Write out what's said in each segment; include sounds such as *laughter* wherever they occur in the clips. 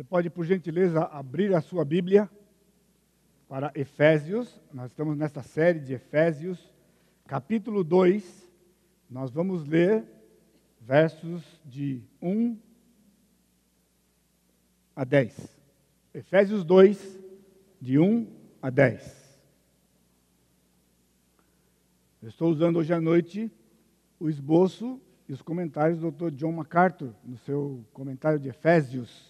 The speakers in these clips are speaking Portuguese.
Você pode, por gentileza, abrir a sua Bíblia para Efésios. Nós estamos nesta série de Efésios, capítulo 2. Nós vamos ler versos de 1 a 10. Efésios 2, de 1 a 10. Eu estou usando hoje à noite o esboço e os comentários do Dr. John MacArthur, no seu comentário de Efésios.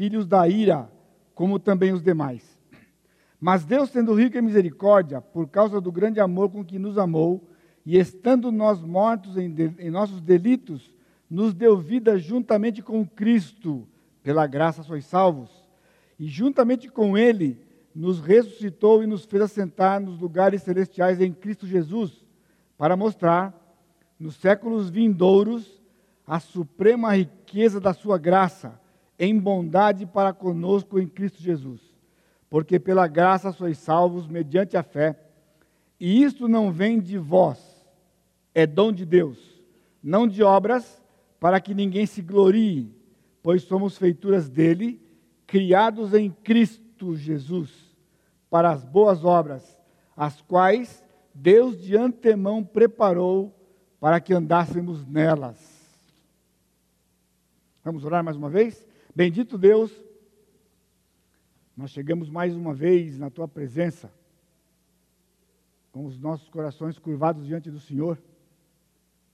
filhos da ira, como também os demais. Mas Deus, sendo rico em misericórdia, por causa do grande amor com que nos amou, e estando nós mortos em, de, em nossos delitos, nos deu vida juntamente com Cristo, pela graça sois salvos. E juntamente com Ele, nos ressuscitou e nos fez assentar nos lugares celestiais em Cristo Jesus, para mostrar, nos séculos vindouros, a suprema riqueza da Sua graça em bondade para conosco em Cristo Jesus. Porque pela graça sois salvos mediante a fé. E isto não vem de vós, é dom de Deus, não de obras, para que ninguém se glorie, pois somos feituras dele, criados em Cristo Jesus, para as boas obras, as quais Deus de antemão preparou para que andássemos nelas. Vamos orar mais uma vez? Bendito Deus, nós chegamos mais uma vez na tua presença, com os nossos corações curvados diante do Senhor,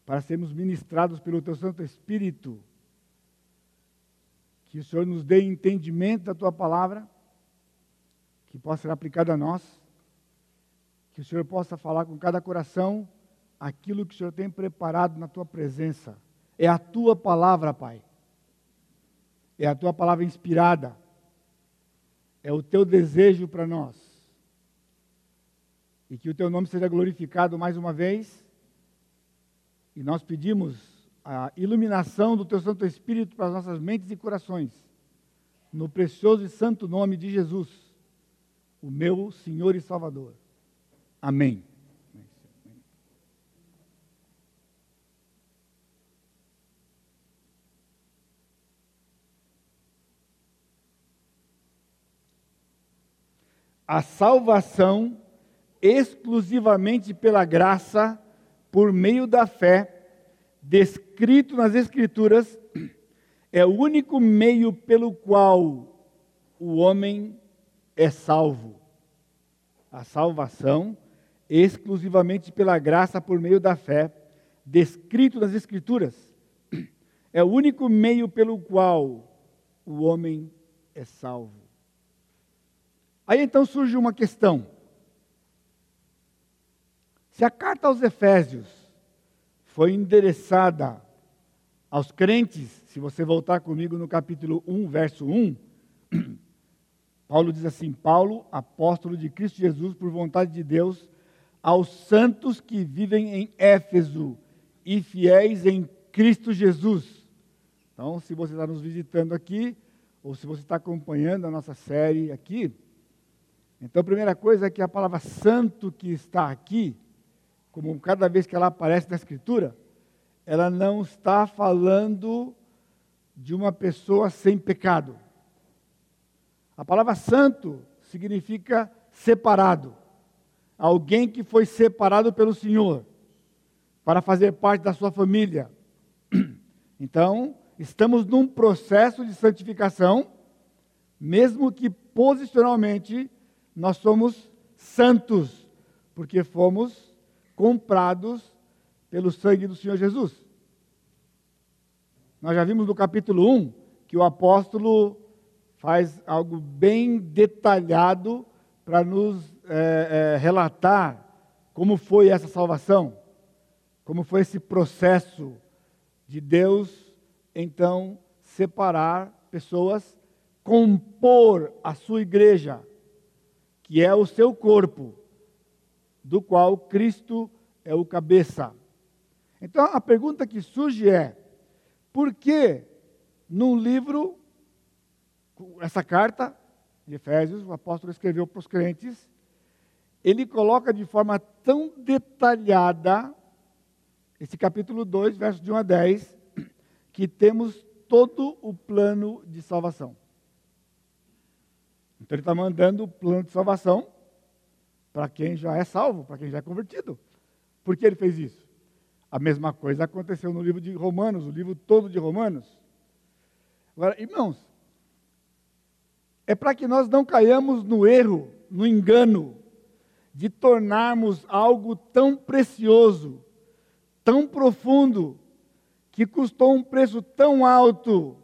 para sermos ministrados pelo teu Santo Espírito. Que o Senhor nos dê entendimento da tua palavra, que possa ser aplicada a nós, que o Senhor possa falar com cada coração aquilo que o Senhor tem preparado na tua presença. É a tua palavra, Pai é a tua palavra inspirada, é o teu desejo para nós. E que o teu nome seja glorificado mais uma vez. E nós pedimos a iluminação do teu Santo Espírito para as nossas mentes e corações, no precioso e santo nome de Jesus, o meu Senhor e Salvador. Amém. A salvação exclusivamente pela graça, por meio da fé, descrito nas Escrituras, é o único meio pelo qual o homem é salvo. A salvação exclusivamente pela graça, por meio da fé, descrito nas Escrituras, é o único meio pelo qual o homem é salvo. Aí então surge uma questão. Se a carta aos Efésios foi endereçada aos crentes, se você voltar comigo no capítulo 1, verso 1, *clears throat* Paulo diz assim: Paulo, apóstolo de Cristo Jesus, por vontade de Deus, aos santos que vivem em Éfeso e fiéis em Cristo Jesus. Então, se você está nos visitando aqui, ou se você está acompanhando a nossa série aqui, então, a primeira coisa é que a palavra santo que está aqui, como cada vez que ela aparece na Escritura, ela não está falando de uma pessoa sem pecado. A palavra santo significa separado. Alguém que foi separado pelo Senhor para fazer parte da sua família. *clears throat* Então, estamos num processo de santificação, mesmo que posicionalmente nós somos santos, porque fomos comprados pelo sangue do Senhor Jesus. Nós já vimos no capítulo 1 que o apóstolo faz algo bem detalhado para nos é, é, relatar como foi essa salvação, como foi esse processo de Deus, então, separar pessoas compor a sua igreja, que é o seu corpo, do qual Cristo é o cabeça. Então a pergunta que surge é: por que num livro, essa carta de Efésios, o apóstolo escreveu para os crentes, ele coloca de forma tão detalhada, esse capítulo 2, versos de 1 a 10, que temos todo o plano de salvação. Então ele está mandando o plano de salvação para quem já é salvo, para quem já é convertido. Por que ele fez isso? A mesma coisa aconteceu no livro de Romanos, o livro todo de Romanos. Agora, irmãos, é para que nós não caiamos no erro, no engano, de tornarmos algo tão precioso, tão profundo, que custou um preço tão alto,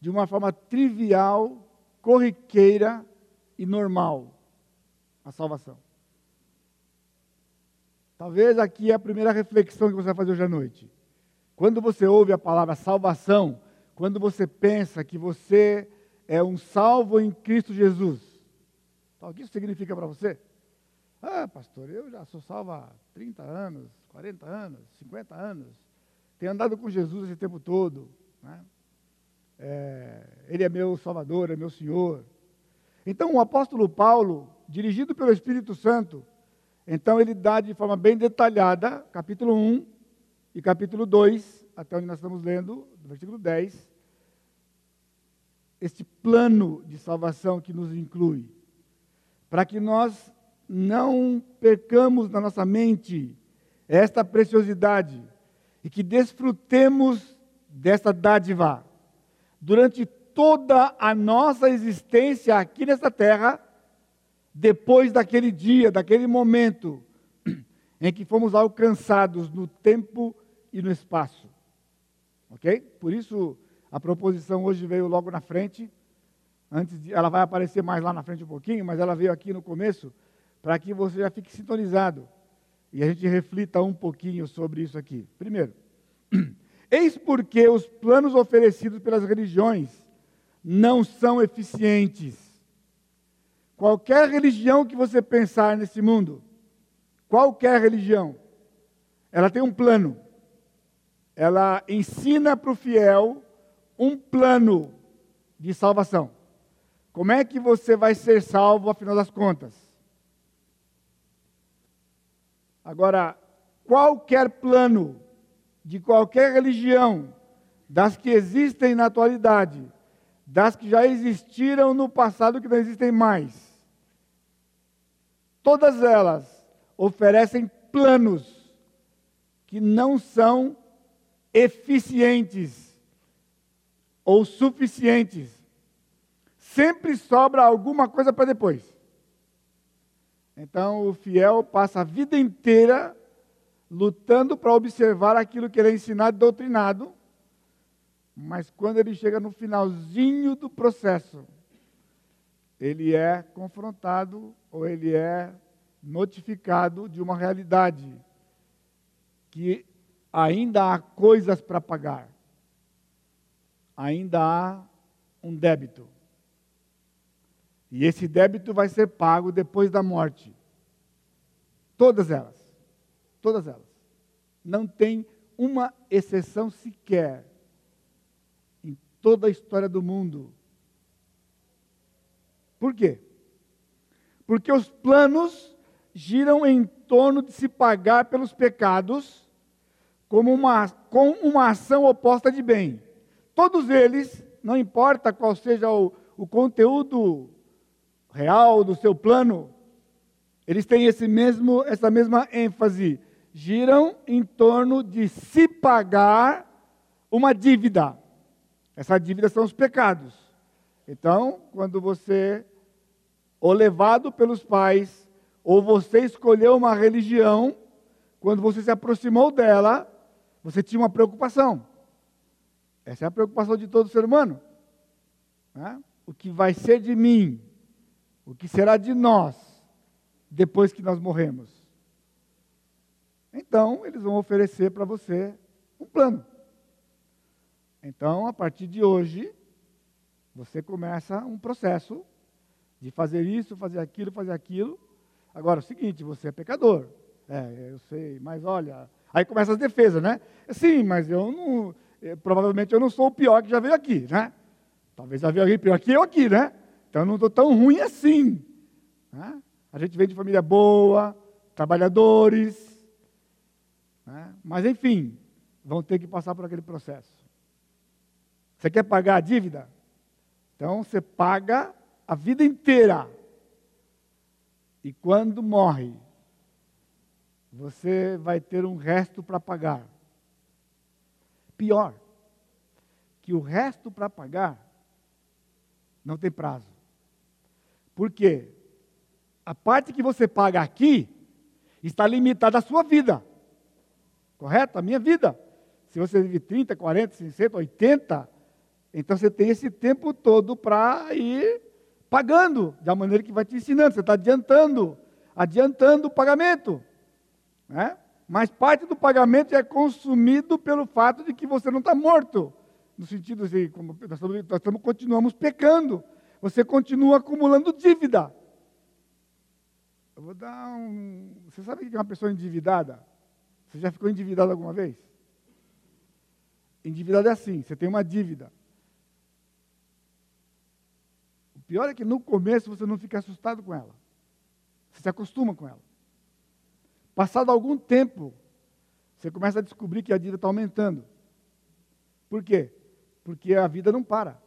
de uma forma trivial, corriqueira e normal, a salvação. Talvez aqui é a primeira reflexão que você vai fazer hoje à noite. Quando você ouve a palavra salvação, quando você pensa que você é um salvo em Cristo Jesus, o que isso significa para você? Ah, pastor, eu já sou salvo há 30 anos, 40 anos, 50 anos. Tenho andado com Jesus esse tempo todo. Né? É, ele é meu Salvador, é meu Senhor. Então, o apóstolo Paulo, dirigido pelo Espírito Santo, então ele dá de forma bem detalhada, capítulo 1 e capítulo 2, até onde nós estamos lendo, versículo 10, este plano de salvação que nos inclui, para que nós não percamos na nossa mente esta preciosidade e que desfrutemos desta dádiva durante toda a nossa existência aqui nessa terra, depois daquele dia, daquele momento em que fomos alcançados no tempo e no espaço. Ok? Por isso a proposição hoje veio logo na frente. Antes de, ela vai aparecer mais lá na frente um pouquinho, mas ela veio aqui no começo para que você já fique sintonizado e a gente reflita um pouquinho sobre isso aqui. Primeiro, eis porque os planos oferecidos pelas religiões não são eficientes. Qualquer religião que você pensar nesse mundo, qualquer religião, ela tem um plano. Ela ensina para o fiel um plano de salvação. Como é que você vai ser salvo, afinal das contas? Agora, qualquer plano de qualquer religião, das que existem na atualidade, das que já existiram no passado que não existem mais, todas elas oferecem planos que não são eficientes ou suficientes. Sempre sobra alguma coisa para depois. Então, o fiel passa a vida inteira lutando para observar aquilo que ele é ensinado e doutrinado, mas quando ele chega no finalzinho do processo, ele é confrontado ou ele é notificado de uma realidade que ainda há coisas para pagar, ainda há um débito. E esse débito vai ser pago depois da morte. Todas elas. Todas elas. Não tem uma exceção sequer em toda a história do mundo. Por quê? Porque os planos giram em torno de se pagar pelos pecados como uma, com uma ação oposta de bem. Todos eles, não importa qual seja o, o conteúdo real, do seu plano, eles têm esse mesmo, essa mesma ênfase. Giram em torno de se pagar uma dívida. Essa dívida são os pecados. Então, quando você, ou levado pelos pais, ou você escolheu uma religião, quando você se aproximou dela, você tinha uma preocupação. Essa é a preocupação de todo ser humano. Né? O que vai ser de mim? O que será de nós depois que nós morremos? Então, eles vão oferecer para você um plano. Então, a partir de hoje, Você começa um processo de fazer isso, fazer aquilo, fazer aquilo. Agora, é o seguinte, você é pecador. É, eu sei, mas olha. Aí começa as defesas, né? Sim, mas eu não. Eu, provavelmente eu não sou o pior que já veio aqui, né? Talvez já veio alguém pior que eu aqui, né? Então eu não estou tão ruim assim. Né? A gente vem de família boa, trabalhadores. Né? Mas, enfim, vão ter que passar por aquele processo. Você quer pagar a dívida? Então você paga a vida inteira. E quando morre, você vai ter um resto para pagar. Pior, que o resto para pagar não tem prazo. Por quê? A parte que você paga aqui está limitada à sua vida. Correto? A minha vida. Se você vive 30, 40, 60, 80, então você tem esse tempo todo para ir pagando da maneira que vai te ensinando. Você está adiantando, adiantando o pagamento. Né? Mas parte do pagamento é consumido pelo fato de que você não está morto. No sentido de, como nós, estamos, nós estamos, continuamos pecando. Você continua acumulando dívida. Eu vou dar um. Você sabe o que é uma pessoa endividada? Você já ficou endividado alguma vez? Endividado é assim: você tem uma dívida. O pior é que no começo você não fica assustado com ela. Você se acostuma com ela. Passado algum tempo, você começa a descobrir que a dívida está aumentando. Por quê? Porque a vida não para.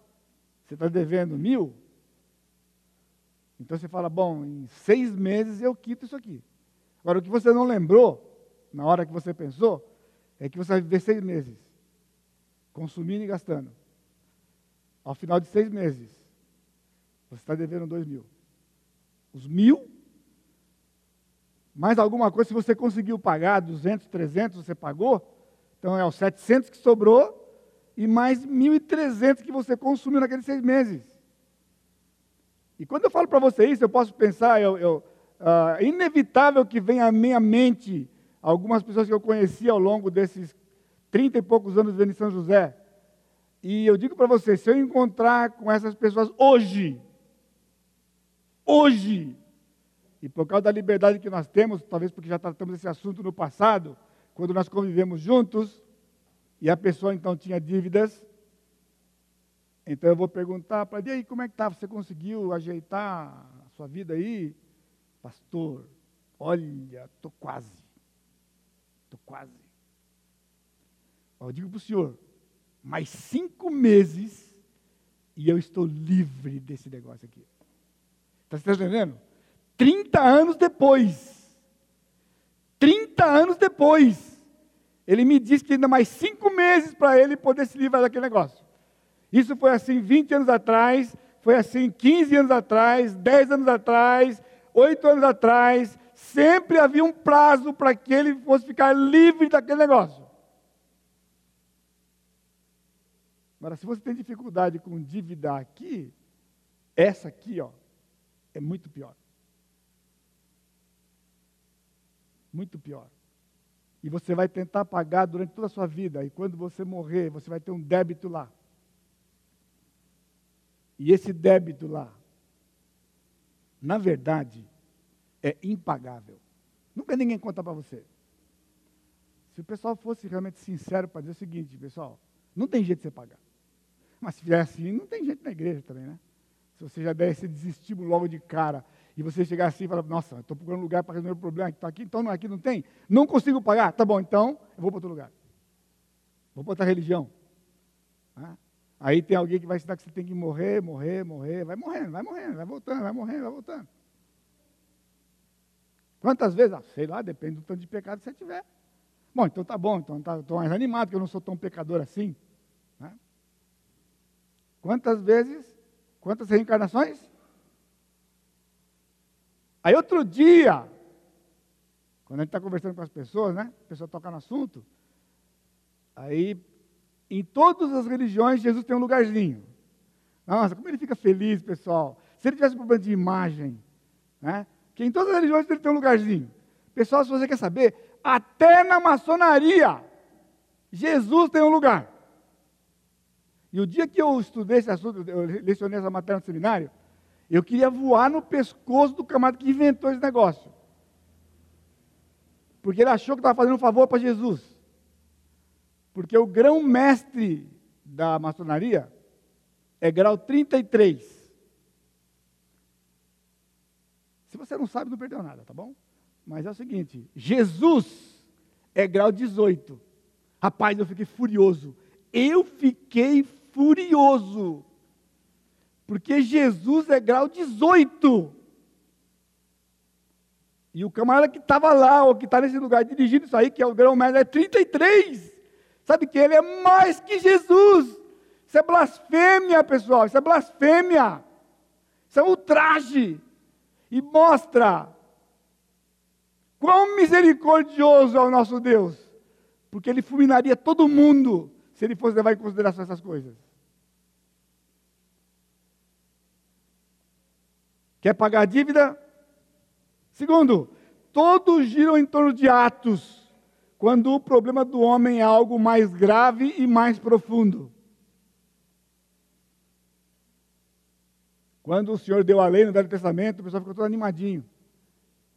Você está devendo mil, então você fala, bom, em seis meses eu quito isso aqui. Agora, o que você não lembrou, na hora que você pensou, é que você vai viver seis meses, consumindo e gastando. Ao final de seis meses, você está devendo dois mil. Os mil, mais alguma coisa, se você conseguiu pagar 200, 300, você pagou, então é os 700 que sobrou, e mais 1.300 que você consumiu naqueles seis meses. E quando eu falo para você isso, eu posso pensar, eu, eu, uh, inevitável que venha à minha mente algumas pessoas que eu conheci ao longo desses trinta e poucos anos vivendo em São José. E eu digo para você, se eu encontrar com essas pessoas hoje, hoje, e por causa da liberdade que nós temos, talvez porque já tratamos esse assunto no passado, quando nós convivemos juntos, e a pessoa então tinha dívidas, então eu vou perguntar para ele, e aí, como é que está? Você conseguiu ajeitar a sua vida aí? Pastor, olha, estou quase. Estou quase. Eu digo para o senhor, mais cinco meses e eu estou livre desse negócio aqui. Está tá entendendo? 30 anos depois. 30 anos depois. Ele me disse que ainda mais cinco meses para ele poder se livrar daquele negócio. Isso foi assim 20 anos atrás, foi assim 15 anos atrás, 10 anos atrás, 8 anos atrás. Sempre havia um prazo para que ele fosse ficar livre daquele negócio. Agora, se você tem dificuldade com dívida aqui, essa aqui, ó, é muito pior. Muito pior. E você vai tentar pagar durante toda a sua vida, e quando você morrer, você vai ter um débito lá. E esse débito lá, na verdade, é impagável. Nunca ninguém conta para você. Se o pessoal fosse realmente sincero para dizer o seguinte, pessoal, não tem jeito de você pagar. Mas se fizer assim, não tem jeito na igreja também, né? Se você já der esse desestímulo logo de cara e você chegar assim e falar, nossa, estou procurando lugar para resolver o problema, está aqui, então não, aqui não tem, não consigo pagar, tá bom, então eu vou para outro lugar. Vou para outra religião. Aí tem alguém que vai ensinar que você tem que morrer, morrer, morrer, vai morrendo, vai morrendo, vai voltando, vai morrendo, vai voltando. Quantas vezes? Ah, sei lá, depende do tanto de pecado que você tiver. Bom, então tá bom, então estou tá, mais animado, que eu não sou tão pecador assim. Né? Quantas vezes? Quantas reencarnações? Aí outro dia, quando a gente está conversando com as pessoas, né? A pessoa toca no assunto, aí em todas as religiões, Jesus tem um lugarzinho. Nossa, como ele fica feliz, pessoal. Se ele tivesse um problema de imagem, né? Que em todas as religiões tem um lugarzinho. Pessoal, se você quer saber, até na maçonaria, Jesus tem um lugar. E o dia que eu estudei esse assunto, eu lecionei essa matéria no seminário, eu queria voar no pescoço do camarada que inventou esse negócio. Porque ele achou que estava fazendo um favor para Jesus. Porque o grão-mestre da maçonaria é grau 33. Se você não sabe, não perdeu nada, tá bom? Mas é o seguinte: Jesus é grau 18. Rapaz, eu fiquei furioso. Eu fiquei furioso. Porque Jesus é grau 18. E o camarada que estava lá, ou que está nesse lugar dirigindo isso aí, que é o grão médio, é 33. Sabe que ele é mais que Jesus. Isso é blasfêmia, pessoal. Isso é blasfêmia. Isso é ultraje. E mostra quão misericordioso é o nosso Deus. Porque ele fulminaria todo mundo se ele fosse levar em consideração essas coisas. Quer pagar a dívida? Segundo, todos giram em torno de atos, quando o problema do homem é algo mais grave e mais profundo. Quando o Senhor deu a lei no Velho Testamento, o pessoal ficou todo animadinho.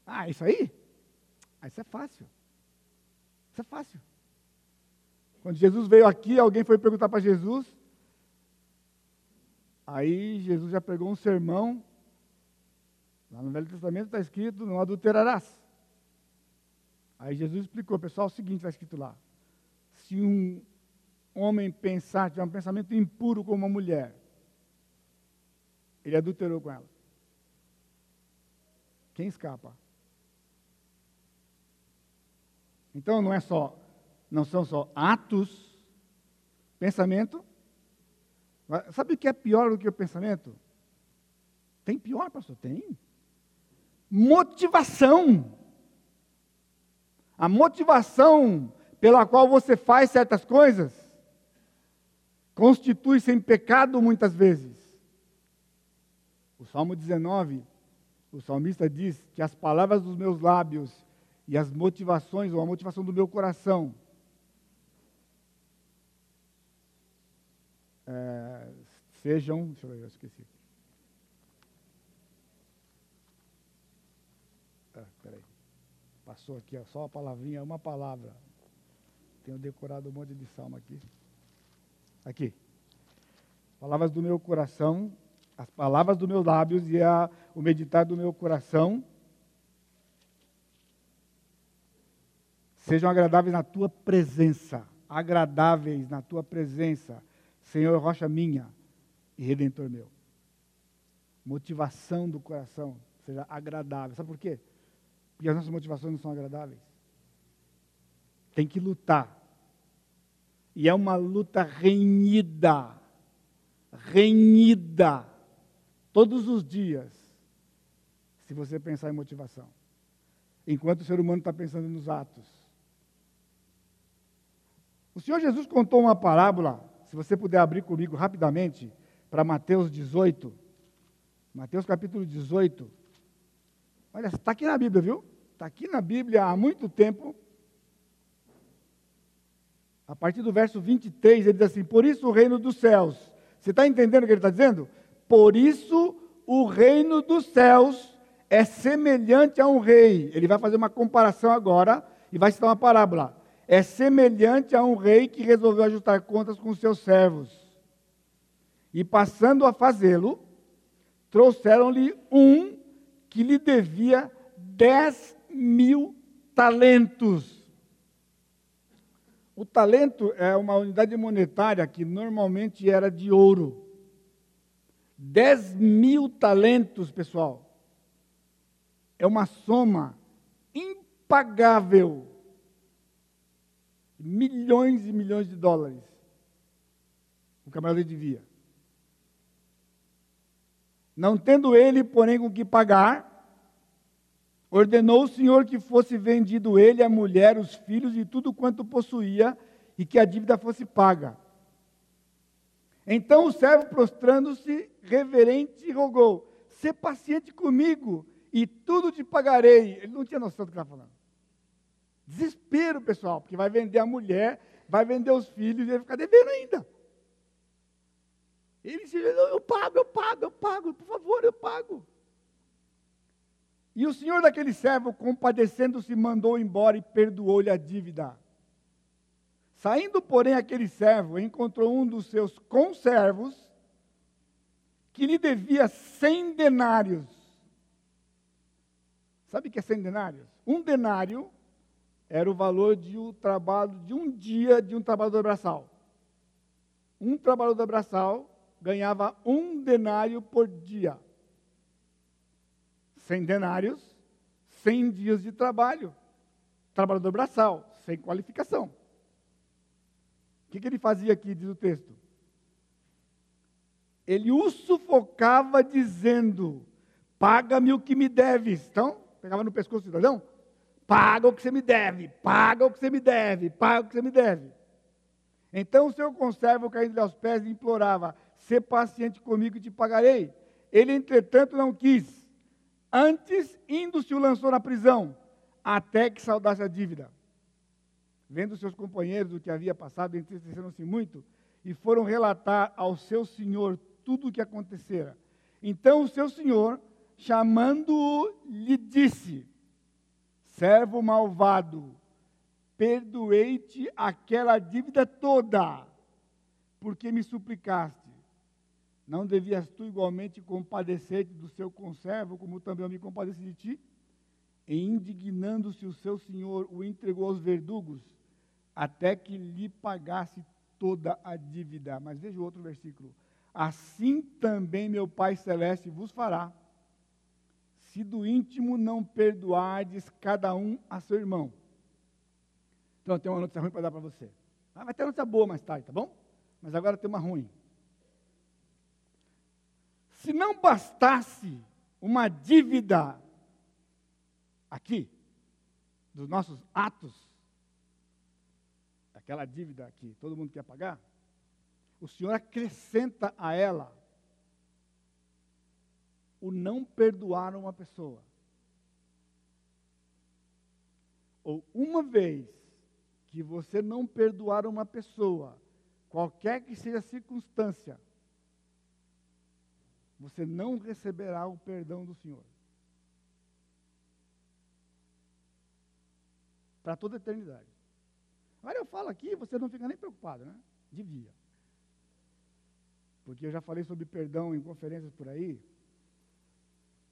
Ah, isso aí? Ah, isso é fácil. Isso é fácil. Quando Jesus veio aqui, alguém foi perguntar para Jesus. Aí Jesus já pegou um sermão. Lá no Velho Testamento está escrito: não adulterarás. Aí Jesus explicou, pessoal, o seguinte: está escrito lá. Se um homem pensar, tiver um pensamento impuro como uma mulher, ele adulterou com ela. Quem escapa? Então não é só, não são só atos, pensamento. Sabe o que é pior do que o pensamento? Tem pior, pastor? Tem. Motivação. A motivação pela qual você faz certas coisas constitui-se em pecado muitas vezes. O Salmo 19, o salmista diz que as palavras dos meus lábios e as motivações, ou a motivação do meu coração, é, sejam. Deixa eu ver, eu esqueci. Ah, peraí. Passou aqui, ó, só uma palavrinha, uma palavra. Tenho decorado um monte de salmo aqui. Aqui. Palavras do meu coração as palavras dos meus lábios e a, o meditar do meu coração sejam agradáveis na tua presença, agradáveis na tua presença, Senhor, rocha minha e redentor meu. Motivação do coração seja agradável. Sabe por quê? Porque as nossas motivações não são agradáveis. Tem que lutar. E é uma luta renhida. Renhida todos os dias, se você pensar em motivação. Enquanto o ser humano está pensando nos atos. O Senhor Jesus contou uma parábola, se você puder abrir comigo rapidamente, para Mateus 18. Mateus capítulo 18. Olha, está aqui na Bíblia, viu? Está aqui na Bíblia há muito tempo. A partir do verso 23, ele diz assim: Por isso o reino dos céus. Você está entendendo o que ele está dizendo? Por isso o reino dos céus é semelhante a um rei. Ele vai fazer uma comparação agora e vai citar uma parábola. É semelhante a um rei que resolveu ajustar contas com seus servos. E passando a fazê-lo, trouxeram-lhe um que lhe devia dez mil talentos. O talento é uma unidade monetária que normalmente era de ouro. 10 mil talentos, pessoal. É uma soma impagável. Milhões e milhões de dólares. O camarada devia. Não tendo ele, porém, com que pagar, ordenou o Senhor que fosse vendido ele, a mulher, os filhos e tudo quanto possuía, e que a dívida fosse paga. Então o servo, prostrando-se, reverente, rogou: Sê paciente comigo e tudo te pagarei. Ele não tinha noção do que estava falando. Desespero, pessoal, porque vai vender a mulher, vai vender os filhos e vai ficar devendo ainda. Ele disse: Eu pago, eu pago, eu pago, por favor, eu pago. E o senhor daquele servo, compadecendo-se, mandou embora e perdoou-lhe a dívida. Saindo, porém, aquele servo encontrou um dos seus conservos que lhe devia cem denários. Sabe o que é cem denários? Um denário era o valor de um trabalho de um dia de um trabalhador braçal. Um trabalhador braçal ganhava um denário por dia. Cem denários, cem dias de trabalho. Trabalhador braçal, sem qualificação. O que, que ele fazia aqui, diz o texto? Ele o sufocava dizendo: Paga-me o que me deves. Então, pegava no pescoço do cidadão: Paga o que você me deve, paga o que você me deve, paga o que você me deve. Então o seu conservo, caindo-lhe aos pés, implorava: Sê paciente comigo e te pagarei. Ele, entretanto, não quis. Antes, indo-se, o lançou na prisão, até que saudasse a dívida. Vendo seus companheiros o que havia passado, entristeceram-se muito e foram relatar ao seu senhor tudo o que acontecera. Então o seu senhor, chamando-o, lhe disse: Servo malvado, perdoei-te aquela dívida toda, porque me suplicaste. Não devias tu igualmente compadecer-te do seu conservo, como também eu me compadeci de ti? E indignando-se o seu senhor, o entregou aos verdugos, até que lhe pagasse toda a dívida. Mas veja o outro versículo. Assim também meu Pai Celeste vos fará se do íntimo não perdoardes cada um a seu irmão. Então, tem uma notícia ruim para dar para você. Ah, vai ter notícia boa mais tarde, tá bom? Mas agora tem uma ruim. Se não bastasse uma dívida aqui, dos nossos atos, aquela dívida que todo mundo quer pagar, o Senhor acrescenta a ela o não perdoar uma pessoa. Ou uma vez que você não perdoar uma pessoa, qualquer que seja a circunstância, você não receberá o perdão do Senhor. Para toda a eternidade. Agora eu falo aqui, você não fica nem preocupado, né? Devia. Porque eu já falei sobre perdão em conferências por aí.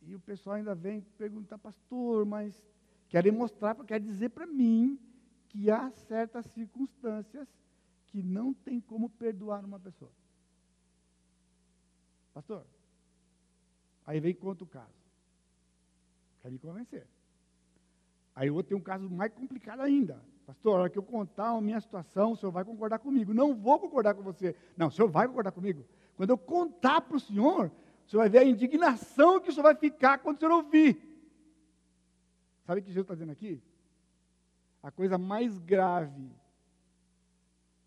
E o pessoal ainda vem perguntar, pastor, mas querem mostrar, quer dizer para mim que há certas circunstâncias que não tem como perdoar uma pessoa. Pastor, aí vem conta o caso. Quer me convencer. Aí eu vou ter um caso mais complicado ainda. Pastor, a hora que eu contar a minha situação, o senhor vai concordar comigo. Não vou concordar com você. Não, o senhor vai concordar comigo. Quando eu contar para o senhor, você vai ver a indignação que isso vai ficar quando você ouvir. Sabe o que Jesus está dizendo aqui? A coisa mais grave,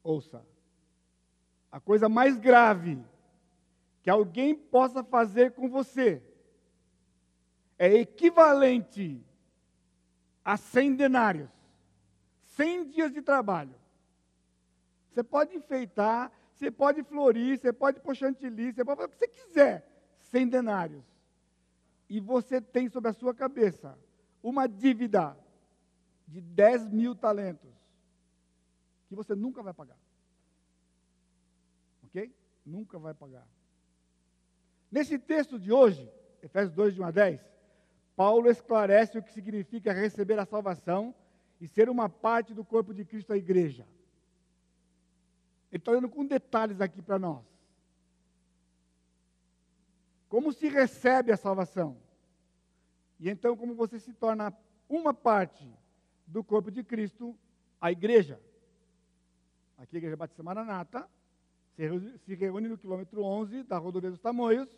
ouça, a coisa mais grave que alguém possa fazer com você é equivalente a 100 denários, 100 dias de trabalho. Você pode enfeitar, você pode florir, você pode pôr chantilly, você pode fazer o que você quiser. 100 denários, e você tem sobre a sua cabeça uma dívida de 10 mil talentos, que você nunca vai pagar. Ok? Nunca vai pagar. Nesse texto de hoje, Efésios 2, de 1 a 10, Paulo esclarece o que significa receber a salvação e ser uma parte do corpo de Cristo, a igreja. Ele está dando com detalhes aqui para nós. Como se recebe a salvação? E então, como você se torna uma parte do corpo de Cristo, a igreja. Aqui a Igreja Batista Maranata se reúne no quilômetro 11 da rodovia dos Tamoios.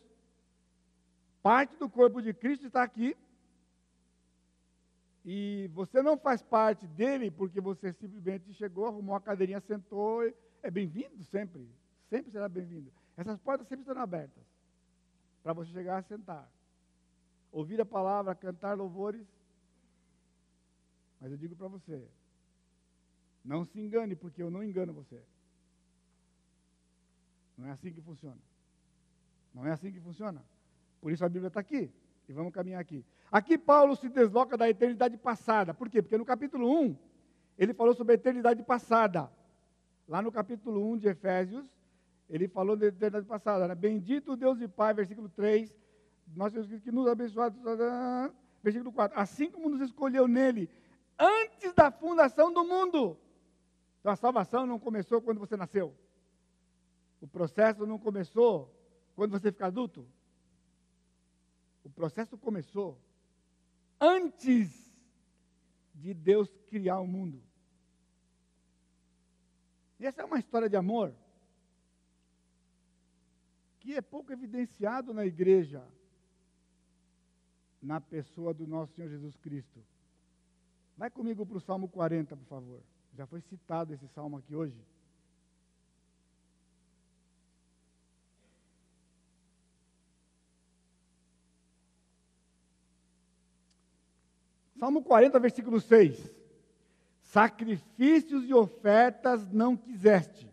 Parte do corpo de Cristo está aqui. E você não faz parte dele porque você simplesmente chegou, arrumou a cadeirinha, sentou. É bem-vindo sempre. Sempre será bem-vindo. Essas portas sempre estão abertas para você chegar a sentar. Ouvir a palavra, cantar louvores. Mas eu digo para você, não se engane, porque eu não engano você. Não é assim que funciona. Não é assim que funciona. Por isso a Bíblia está aqui. E vamos caminhar aqui. Aqui Paulo se desloca da eternidade passada. Por quê? Porque no capítulo 1, ele falou sobre a eternidade passada. Lá no capítulo 1 de Efésios, ele falou da eternidade passada. Né? Bendito Deus e Pai, versículo 3. Nós temos que nos abençoar. Versículo 4. Assim como nos escolheu nele, antes da fundação do mundo. Então a salvação não começou quando você nasceu. O processo não começou quando você fica adulto. O processo começou antes de Deus criar o mundo. E essa é uma história de amor que é pouco evidenciado na igreja, na pessoa do nosso Senhor Jesus Cristo. Vai comigo para o Salmo 40, por favor. Já foi citado esse salmo aqui hoje. Salmo 40, versículo 6. Sacrifícios e ofertas não quiseste,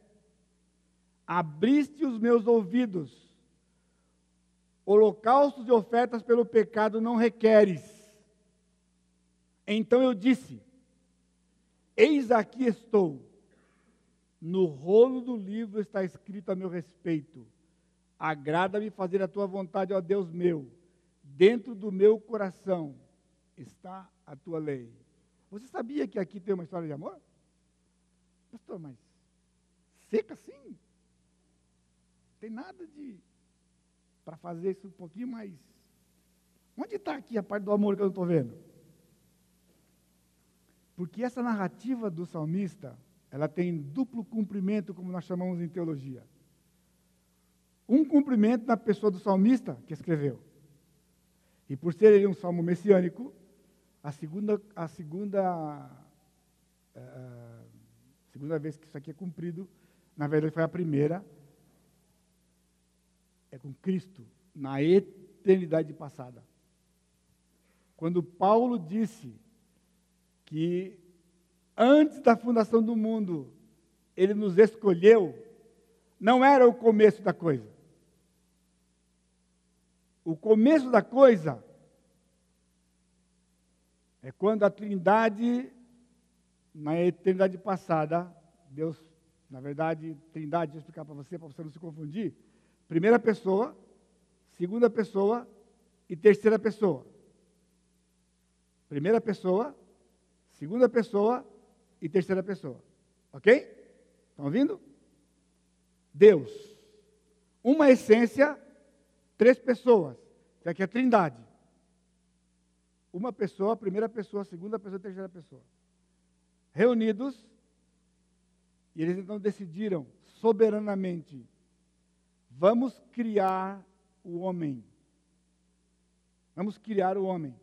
abriste os meus ouvidos. Holocaustos e ofertas pelo pecado não requeres. Então eu disse: Eis aqui estou. No rolo do livro está escrito a meu respeito. Agrada-me fazer a tua vontade, ó Deus meu. Dentro do meu coração está a tua lei. Você sabia que aqui tem uma história de amor? Pastor, mas seca assim? Tem nada de. para fazer isso um pouquinho mais. Onde está aqui a parte do amor que eu não estou vendo? Porque essa narrativa do salmista, ela tem duplo cumprimento, como nós chamamos em teologia. Um cumprimento na pessoa do salmista que escreveu. E por ser ele um salmo messiânico, a segunda, a segunda, uh, segunda vez que isso aqui é cumprido, na verdade foi a primeira, é com Cristo, na eternidade passada. Quando Paulo disse que antes da fundação do mundo ele nos escolheu, não era o começo da coisa. O começo da coisa é quando a Trindade, na eternidade passada, Deus, na verdade, Trindade, vou explicar para você, para você não se confundir. Primeira pessoa, segunda pessoa e terceira pessoa. Primeira pessoa, segunda pessoa e terceira pessoa. Ok? Estão ouvindo? Deus. Uma essência, três pessoas. Isso aqui é a trindade uma pessoa, primeira pessoa, segunda pessoa, terceira pessoa. Reunidos, e eles então decidiram soberanamente: vamos criar o homem. Vamos criar o homem.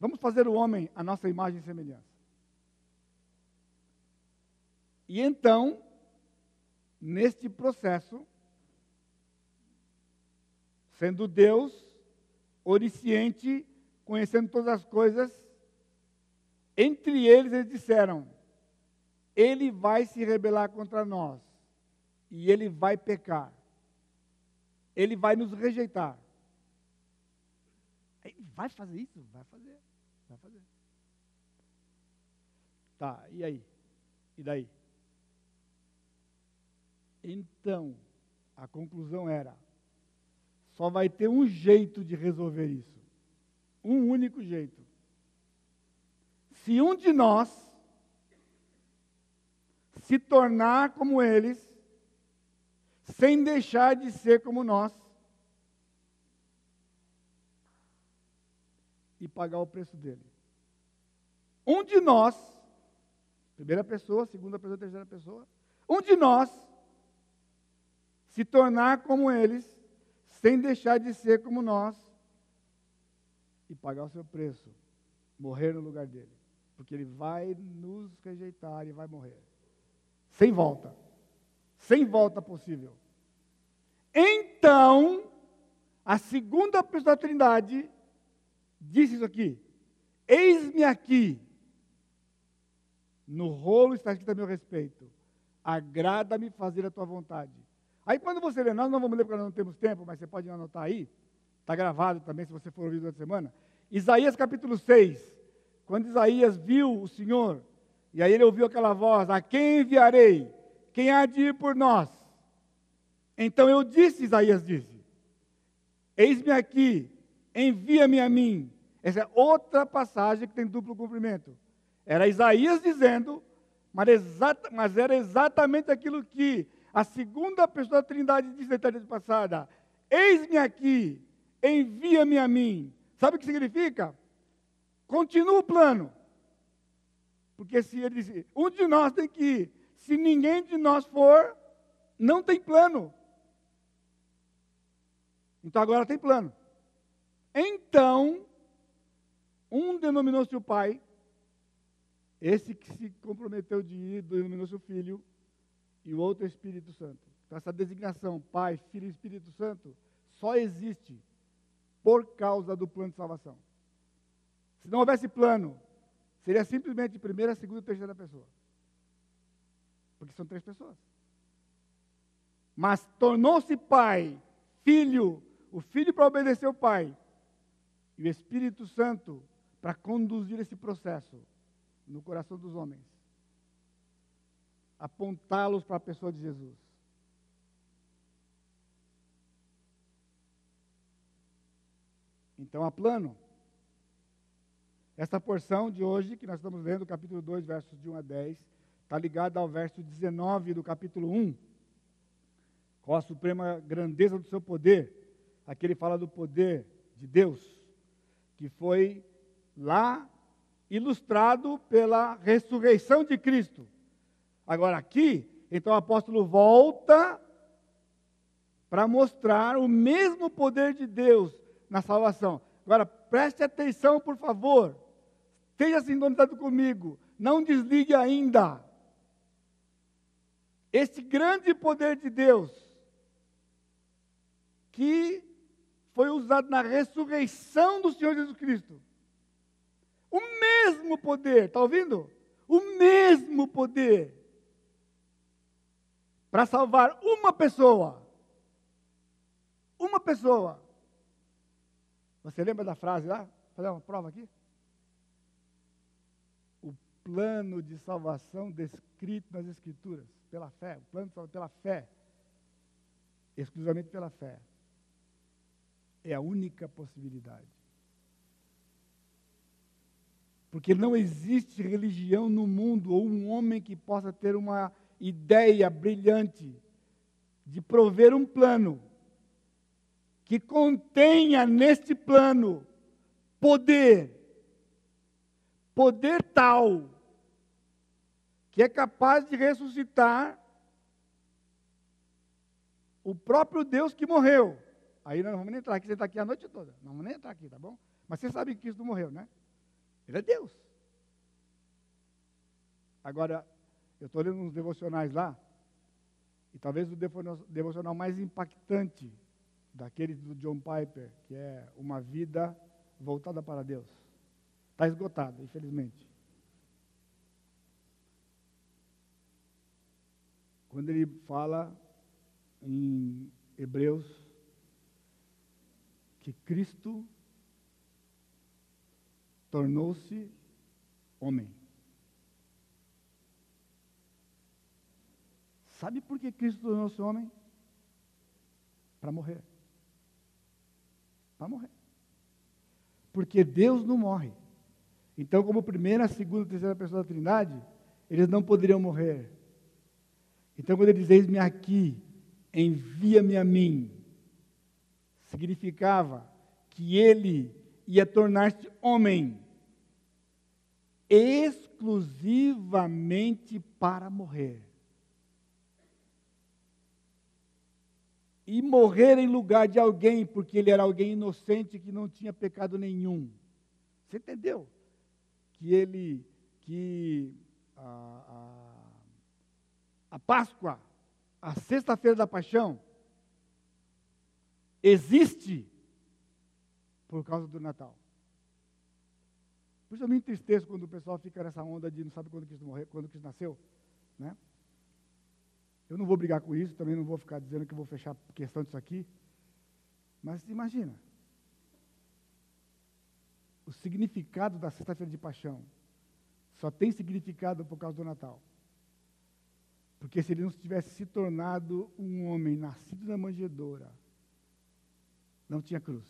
Vamos fazer o homem a nossa imagem e semelhança. E então, neste processo, sendo Deus, onisciente, conhecendo todas as coisas, entre eles eles disseram: Ele vai se rebelar contra nós, e ele vai pecar, ele vai nos rejeitar. Ele vai fazer isso? Vai fazer, vai fazer. Tá, e aí? E daí? Então, a conclusão era: só vai ter um jeito de resolver isso. Um único jeito. Se um de nós se tornar como eles, sem deixar de ser como nós, e pagar o preço dele. Um de nós, primeira pessoa, segunda pessoa, terceira pessoa, um de nós se tornar como eles, sem deixar de ser como nós e pagar o seu preço, morrer no lugar dele, porque ele vai nos rejeitar e vai morrer. Sem volta. Sem volta possível. Então, a segunda pessoa da Trindade disse isso aqui: Eis-me aqui. No rolo está escrito a meu respeito. agrada-me fazer a tua vontade. Aí quando você lê, nós não vamos ler porque nós não temos tempo, mas você pode anotar aí, está gravado também se você for ouvir durante a semana. Isaías capítulo 6, quando Isaías viu o Senhor, e aí ele ouviu aquela voz: A quem enviarei? Quem há de ir por nós? Então eu disse, Isaías disse: Eis-me aqui, envia-me a mim. Essa é outra passagem que tem duplo cumprimento. Era Isaías dizendo, mas, exata, mas era exatamente aquilo que a segunda pessoa da Trindade disse na eternidade passada: Eis-me aqui, envia-me a mim. Sabe o que significa? Continua o plano. Porque se ele disse, um de nós tem que ir. Se ninguém de nós for, não tem plano. Então agora tem plano. Então, um denominou-se o pai, esse que se comprometeu de ir denominou-se o filho, e o outro é o Espírito Santo. Então, essa designação, Pai, Filho e Espírito Santo, só existe por causa do plano de salvação. Se não houvesse plano, seria simplesmente primeira, segunda e terceira pessoa. Porque são três pessoas. Mas tornou-se Pai, Filho, o Filho para obedecer o Pai, e o Espírito Santo para conduzir esse processo no coração dos homens apontá-los para a pessoa de Jesus. Então há plano. Esta porção de hoje, que nós estamos lendo, capítulo 2, versos de 1 a 10, está ligada ao verso 19 do capítulo 1, com a suprema grandeza do seu poder. Aqui ele fala do poder de Deus, que foi lá ilustrado pela ressurreição de Cristo. Agora aqui, então o apóstolo volta para mostrar o mesmo poder de Deus na salvação. Agora, preste atenção, por favor. Esteja sintonizado comigo. Não desligue ainda. Esse grande poder de Deus, que foi usado na ressurreição do Senhor Jesus Cristo. O mesmo poder, está ouvindo? O mesmo poder para salvar uma pessoa. Uma pessoa. Você lembra da frase lá? Vou fazer uma prova aqui. O plano de salvação descrito nas Escrituras, pela fé, o plano de salvação pela fé, exclusivamente pela fé, é a única possibilidade. Porque não existe religião no mundo ou um homem que possa ter uma ideia brilhante de prover um plano que contenha neste plano poder, poder tal que é capaz de ressuscitar o próprio Deus que morreu. Aí nós vamos nem entrar aqui, você está aqui a noite toda. Não vamos nem entrar aqui, tá bom? Mas você sabe que Cristo morreu, né? Ele é Deus. Agora, eu estou lendo uns devocionais lá, e talvez o devocional mais impactante daquele do John Piper, que é Uma Vida Voltada para Deus. Está esgotado, infelizmente. Quando ele fala em Hebreus que Cristo tornou-se homem. Sabe por que Cristo tornou-se homem? Para morrer. Para morrer. Porque Deus não morre. Então, como primeira, segunda, terceira pessoa da Trindade, eles não poderiam morrer. Então, quando ele diz: Eis-me aqui, envia-me a mim, significava que ele ia tornar-se homem exclusivamente para morrer. E morrer em lugar de alguém, porque ele era alguém inocente que não tinha pecado nenhum. Você entendeu? Que ele, que a, a, a Páscoa, a sexta-feira da paixão, existe por causa do Natal. Por isso eu me entristeço quando o pessoal fica nessa onda de não sabe quando Cristo morreu, quando Cristo nasceu, né? Eu não vou brigar com isso, também não vou ficar dizendo que vou fechar questão disso aqui. Mas imagina. O significado da sexta-feira de paixão só tem significado por causa do Natal. Porque se ele não tivesse se tornado um homem nascido na manjedoura, não tinha cruz.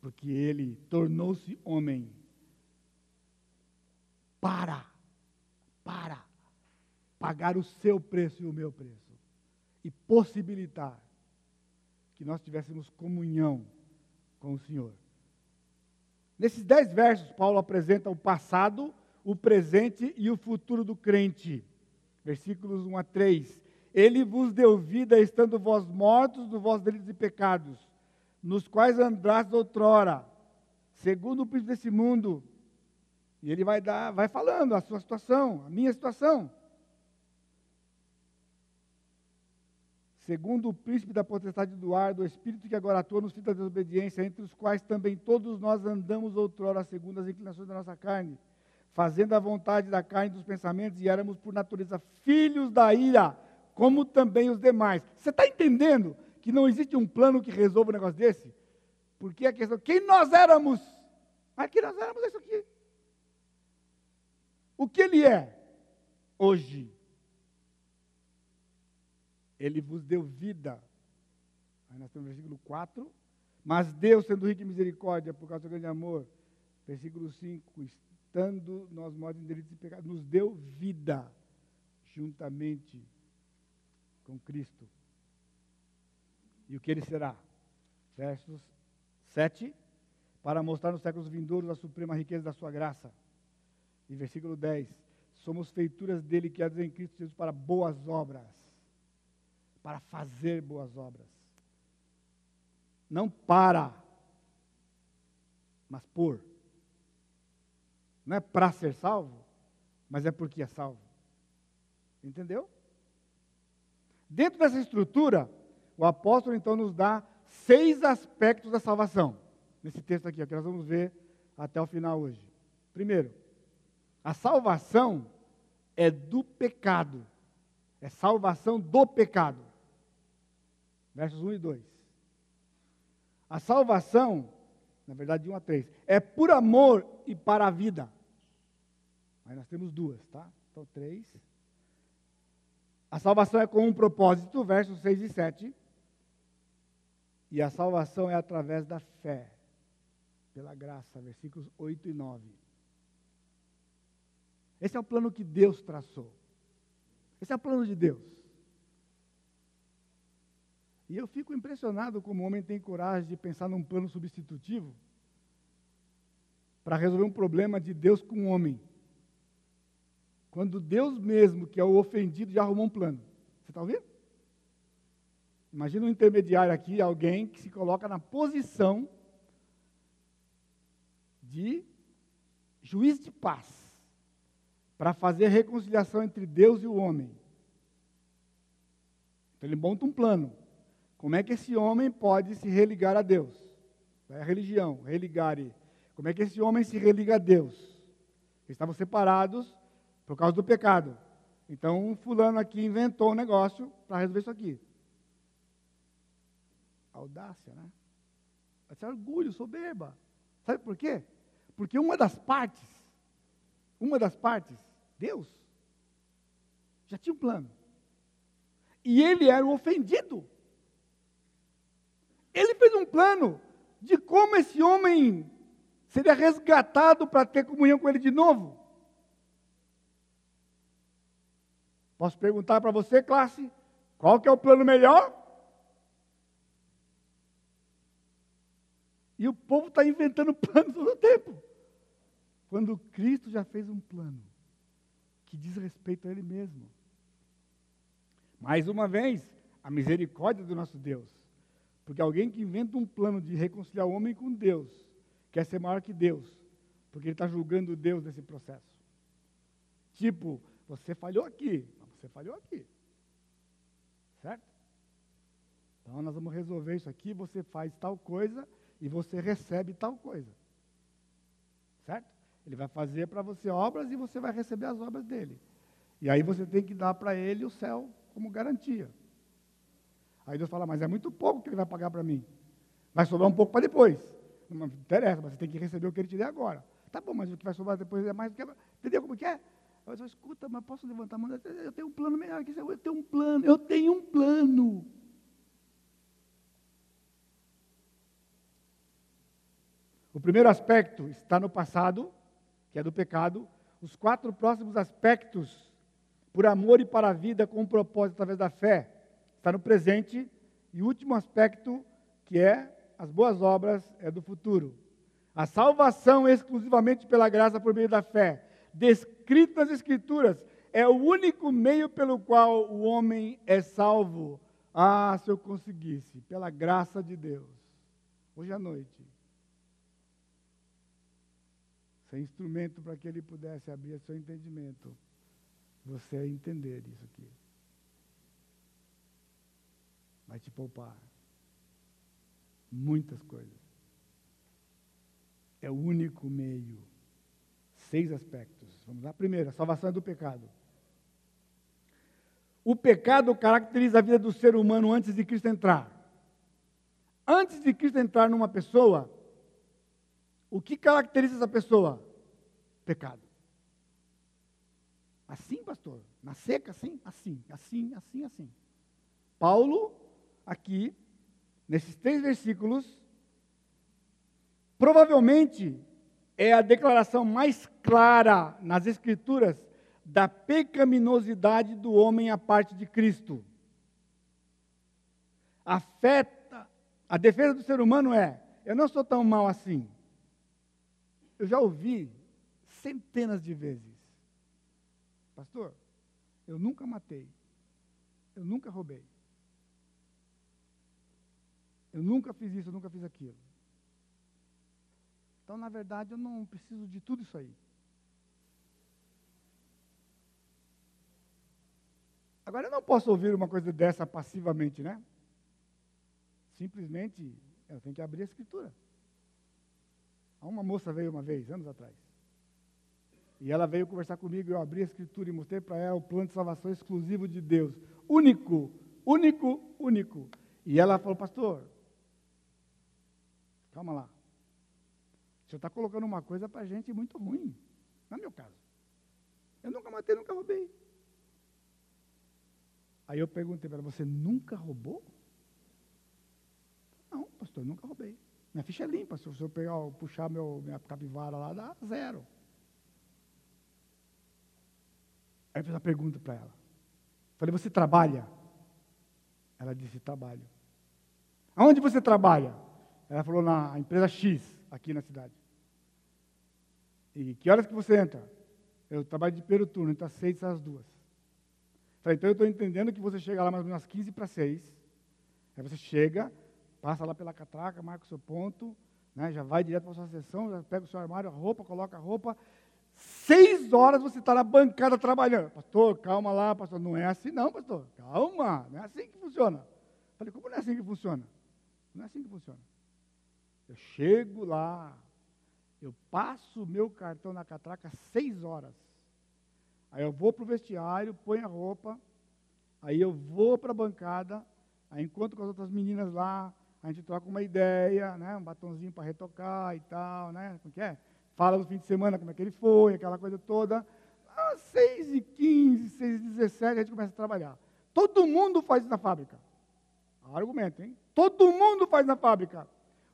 Porque ele tornou-se homem para, para pagar o seu preço e o meu preço. E possibilitar que nós tivéssemos comunhão com o Senhor. Nesses dez versos, Paulo apresenta o passado, o presente e o futuro do crente. Versículos 1 a 3. Ele vos deu vida, estando vós mortos dos vossos delitos e pecados, nos quais andrastes outrora, segundo o príncipe desse mundo. E ele vai dar, vai falando a sua situação, a minha situação. Segundo o príncipe da potestade do ar, do espírito que agora atua nos filhos da desobediência, entre os quais também todos nós andamos outrora segundo as inclinações da nossa carne, fazendo a vontade da carne dos pensamentos, e éramos por natureza filhos da ira, como também os demais. Você está entendendo que não existe um plano que resolva um negócio desse? Porque a questão, quem nós éramos? Mas que nós éramos isso aqui. O que ele é hoje? Ele vos deu vida. Aí nós temos o versículo 4. Mas Deus, sendo rico em misericórdia, por causa do grande amor, versículo 5, estando nós mortos em delitos e pecados, nos deu vida juntamente com Cristo. E o que ele será? Versos 7, para mostrar nos séculos vindouros a suprema riqueza da sua graça. E versículo 10, somos feituras dele que há em Cristo Jesus para boas obras para fazer boas obras. Não para, mas por. Não é para ser salvo, mas é porque é salvo. Entendeu? Dentro dessa estrutura, o apóstolo então nos dá seis aspectos da salvação. Nesse texto aqui, que nós vamos ver até o final hoje. Primeiro, a salvação é do pecado. É salvação do pecado versos 1 e 2. A salvação, na verdade, de 1 a 3, é por amor e para a vida. Aí nós temos duas, tá? Então, três. A salvação é com um propósito, versos 6 e 7. E a salvação é através da fé, pela graça, versículos 8 e 9. Esse é o plano que Deus traçou. Esse é o plano de Deus. E eu fico impressionado como o homem tem coragem de pensar num plano substitutivo para resolver um problema de Deus com o homem. Quando Deus mesmo, que é o ofendido, já arrumou um plano. Você está ouvindo? Imagina um intermediário aqui, alguém que se coloca na posição de juiz de paz para fazer reconciliação entre Deus e o homem. Então ele monta um plano. Como é que esse homem pode se religar a Deus? É a religião, religar. Como é que esse homem se religa a Deus? Eles estavam separados por causa do pecado. Então, um fulano aqui inventou um negócio para resolver isso aqui. Audácia, né? Esse orgulho, soberba. Sabe por quê? Porque uma das partes, uma das partes, Deus, já tinha um plano. E ele era o ofendido. Ele fez um plano de como esse homem seria resgatado para ter comunhão com ele de novo. Posso perguntar para você, classe, qual que é o plano melhor? E o povo está inventando *laughs* planos todo o tempo. Quando Cristo já fez um plano que diz respeito a Ele mesmo. Mais uma vez, a misericórdia do nosso Deus. Porque alguém que inventa um plano de reconciliar o homem com Deus, quer ser maior que Deus, porque ele está julgando Deus nesse processo. Tipo, você falhou aqui, você falhou aqui. Certo? Então nós vamos resolver isso aqui, você faz tal coisa e você recebe tal coisa. Certo? Ele vai fazer para você obras e você vai receber as obras dele. E aí você tem que dar para ele o céu como garantia. Aí Deus fala, mas é muito pouco que ele vai pagar para mim. Vai sobrar um pouco para depois. Não interessa, mas você tem que receber o que ele te der agora. Tá bom, mas o que vai sobrar depois é mais do que. Entendeu como que é? Eu falo, escuta, mas posso levantar a mão? Eu tenho um plano melhor. Eu tenho um plano, eu tenho um plano. O primeiro aspecto está no passado, que é do pecado. Os quatro próximos aspectos, por amor e para a vida, com um propósito através da fé, está no presente. E o último aspecto, que é as boas obras, é do futuro. A salvação exclusivamente pela graça por meio da fé, descrita nas Escrituras, é o único meio pelo qual o homem é salvo. Ah, se eu conseguisse, pela graça de Deus, hoje à noite, ser instrumento para que ele pudesse abrir seu entendimento, você entender isso aqui. Vai te poupar muitas coisas. É o único meio. Seis aspectos. Vamos lá. Primeiro, a salvação é do pecado. O pecado caracteriza a vida do ser humano antes de Cristo entrar. Antes de Cristo entrar numa pessoa, o que caracteriza essa pessoa? Pecado. Assim, pastor? Na seca, assim? Assim, assim, assim, assim. Paulo, aqui, nesses três versículos, provavelmente é a declaração mais clara nas Escrituras da pecaminosidade do homem à parte de Cristo. Afeta, a defesa do ser humano é: eu não sou tão mal assim. Eu já ouvi centenas de vezes, pastor, eu nunca matei, eu nunca roubei. Eu nunca fiz isso, eu nunca fiz aquilo. Então, na verdade, eu não preciso de tudo isso aí. Agora, eu não posso ouvir uma coisa dessa passivamente, né? Simplesmente, eu tenho que abrir a escritura. Uma moça veio uma vez, anos atrás. E ela veio conversar comigo, eu abri a escritura e mostrei para ela o plano de salvação exclusivo de Deus. Único, único, único. E ela falou, pastor, Calma lá. O senhor está colocando uma coisa para gente muito ruim. Não é meu caso. Eu nunca matei, nunca roubei. Aí eu perguntei para ela, você nunca roubou? Não, pastor, nunca roubei. Minha ficha é limpa. Se eu pegar, puxar meu, minha capivara lá, dá zero. Aí eu fiz uma pergunta para ela. Falei, você trabalha? Ela disse, trabalho. Aonde você trabalha? Ela falou na empresa X, aqui na cidade. E que horas que você entra? Eu trabalho de primeiro turno, então seis às duas. Falei, então eu estou entendendo que você chega lá mais ou menos às 15 para seis. Aí você chega, passa lá pela catraca, marca o seu ponto, né, já vai direto para a sua sessão, já pega o seu armário, a roupa, coloca a roupa. Seis horas você está na bancada trabalhando. Pastor, calma lá, pastor. Não é assim não, pastor. Calma, não é assim que funciona. Falei, como não é assim que funciona? Não é assim que funciona. Eu chego lá, eu passo o meu cartão na catraca seis horas. Aí eu vou para o vestiário, ponho a roupa, aí eu vou para a bancada, aí encontro com as outras meninas lá, a gente troca uma ideia, né, um batonzinho para retocar e tal, né, como que é? Fala no fim de semana como é que ele foi, aquela coisa toda. Às seis e quinze, seis e dezessete, a gente começa a trabalhar. Todo mundo faz na fábrica. Argumento, hein? Todo mundo faz na fábrica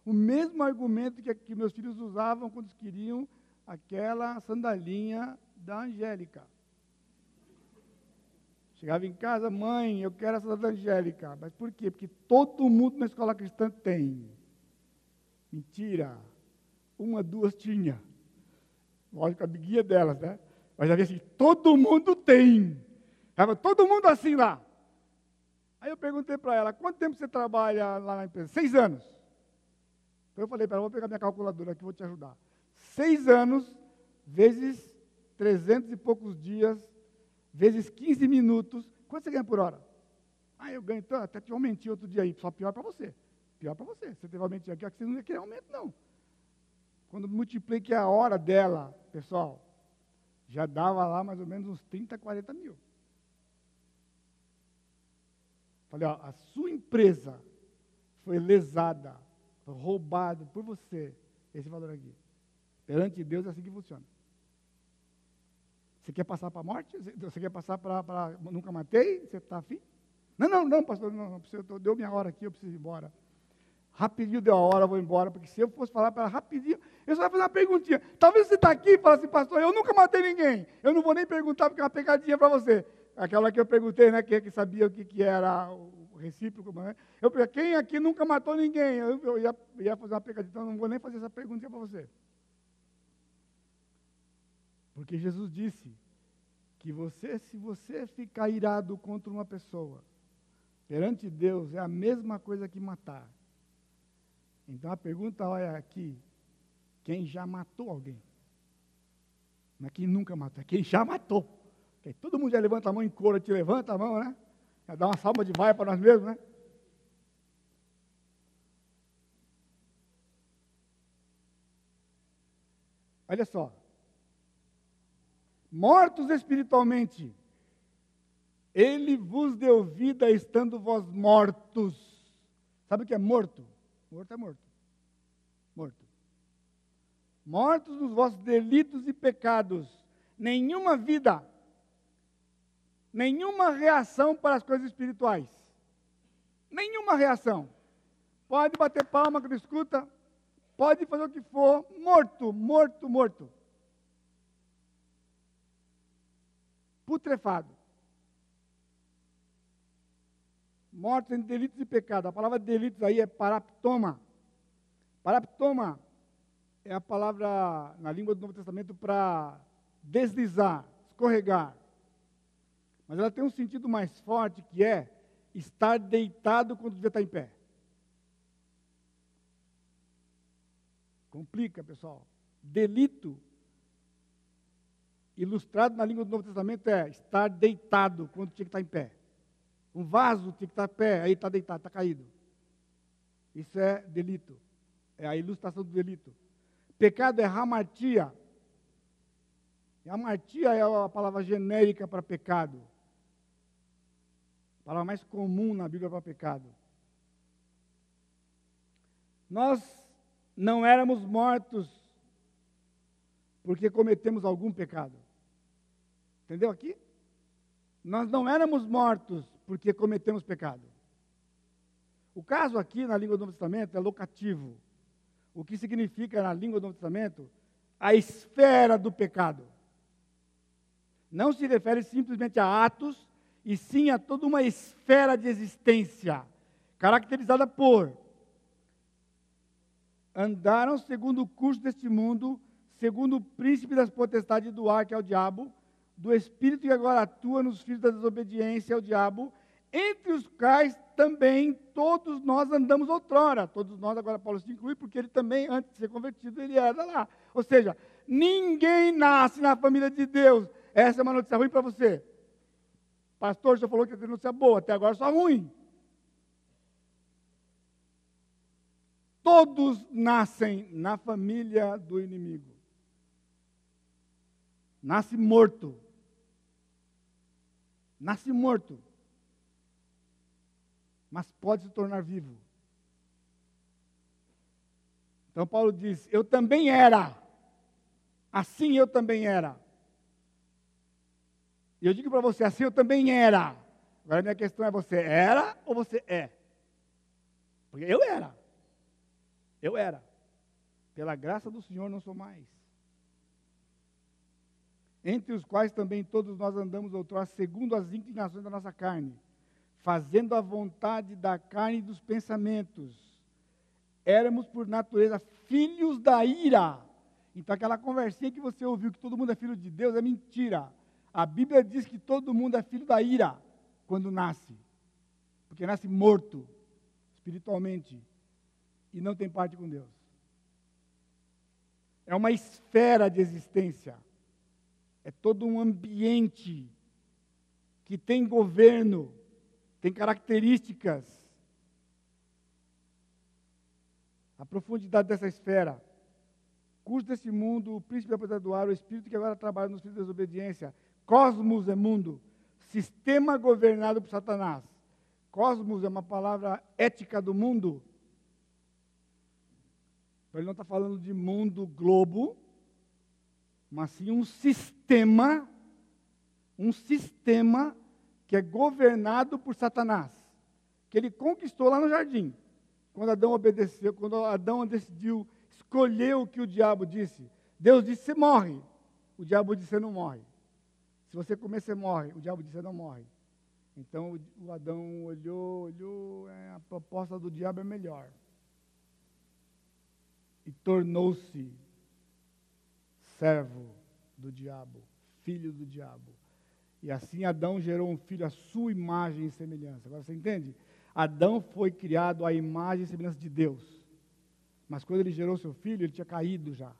o mesmo argumento que, que meus filhos usavam quando queriam aquela sandalinha da Angélica. Chegava em casa, mãe, eu quero essa da Angélica. Mas por quê? Porque todo mundo na escola cristã tem. Mentira. Uma, duas tinha. Lógico, a biguinha delas, né? Mas havia assim, todo mundo tem. Estava todo mundo assim lá. Aí eu perguntei para ela, quanto tempo você trabalha lá na empresa? Seis anos. Então eu falei para ela, vou pegar minha calculadora aqui, vou te ajudar. Seis anos, vezes trezentos e poucos dias, vezes 15 minutos, quanto você ganha por hora? Ah, eu ganho, então, até te aumentei outro dia aí, só pior para você. Pior para você. Você teve aumento aqui, aqui você não ia querer aumento, não. Quando multipliquei a hora dela, pessoal, já dava lá mais ou menos uns 30, 40 mil. Falei, ó, a sua empresa foi lesada, foi roubada por você, esse valor aqui. Perante Deus é assim que funciona. Você quer passar para a morte? Você quer passar para nunca matei? Você está afim? Não, não, não, pastor, não, não preciso, deu minha hora aqui, eu preciso ir embora. Rapidinho deu a hora, eu vou embora, porque se eu fosse falar para ela rapidinho, eu só ia fazer uma perguntinha. Talvez você está aqui e fale assim, pastor, eu nunca matei ninguém. Eu não vou nem perguntar, porque é uma pegadinha para você. Aquela que eu perguntei, né, que, que sabia o que, que era o recíproco. Né? Eu quem aqui nunca matou ninguém? Eu, eu ia, ia, fazer uma pegadinha, então não vou nem fazer essa perguntinha para você. Porque Jesus disse que você, se você ficar irado contra uma pessoa, perante Deus é a mesma coisa que matar. Então a pergunta é aqui: quem já matou alguém? Não é quem nunca matou, é quem já matou. Todo mundo já levanta a mão em coro, te levanta a mão, né? Já dá uma salva de vaia para nós mesmos, né? Olha só. Mortos espiritualmente, ele vos deu vida estando vós mortos. Sabe o que é morto? Morto é morto. Morto. Mortos nos vossos delitos e pecados. Nenhuma vida, nenhuma reação para as coisas espirituais. Nenhuma reação. Pode bater palma quando escuta, pode fazer o que for, morto, morto, morto. Putrefado. mortos em delitos e pecados. A palavra delitos aí é paraptoma. Paraptoma é a palavra na língua do Novo Testamento para deslizar, escorregar. Mas ela tem um sentido mais forte que é estar deitado quando devia estar em pé. Complica, pessoal. Delito, ilustrado na língua do Novo Testamento, é estar deitado quando tinha que estar em pé. Um vaso tinha que estar pé, aí está deitado, está caído. Isso é delito. É a ilustração do delito. Pecado é hamartia. E hamartia é a palavra genérica para pecado. Palavra mais comum na Bíblia para pecado. Nós não éramos mortos porque cometemos algum pecado. Entendeu aqui? Nós não éramos mortos porque cometemos pecado. O caso aqui na língua do Novo Testamento é locativo. O que significa na língua do Novo Testamento a esfera do pecado. Não se refere simplesmente a atos, e sim a toda uma esfera de existência, caracterizada por andaram segundo o curso deste mundo, segundo o príncipe das potestades do ar, que é o diabo, do espírito que agora atua nos filhos da desobediência ao diabo, entre os quais também todos nós andamos outrora. Todos nós, agora Paulo se inclui, porque ele também, antes de ser convertido, ele era lá. Ou seja, ninguém nasce na família de Deus. Essa é uma notícia ruim para você. Pastor já falou que a notícia boa, até agora só ruim. Todos nascem na família do inimigo. Nasce morto nasce morto, mas pode se tornar vivo. Então Paulo diz: Eu também era, assim eu também era. E eu digo para você: assim eu também era. Agora minha questão é: você era ou você é? Porque eu era. Eu era. Pela graça do Senhor não sou mais entre os quais também todos nós andamos outrora segundo as inclinações da nossa carne, fazendo a vontade da carne e dos pensamentos. Éramos, por natureza, filhos da ira. Então, aquela conversinha que você ouviu que todo mundo é filho de Deus é mentira. A Bíblia diz que todo mundo é filho da ira quando nasce, porque nasce morto espiritualmente e não tem parte com Deus. É uma esfera de existência é todo um ambiente que tem governo, tem características. A profundidade dessa esfera curso desse mundo, o príncipe da do ar, o espírito que agora trabalha no espírito da desobediência. Cosmos é mundo, sistema governado por Satanás. Cosmos é uma palavra ética do mundo. Então, ele não está falando de mundo, globo, mas sim um sistema, um sistema que é governado por Satanás, que ele conquistou lá no jardim, quando Adão obedeceu, quando Adão decidiu escolher o que o diabo disse. Deus disse: você morre. O diabo disse: você não morre. Se você comer, você morre. O diabo disse: você não morre. Então o Adão olhou, olhou, é, a proposta do diabo é melhor. E tornou-se servo do diabo, filho do diabo. E assim Adão gerou um filho à sua imagem e semelhança. Agora você entende? Adão foi criado à imagem e semelhança de Deus. Mas quando ele gerou seu filho, ele tinha caído já.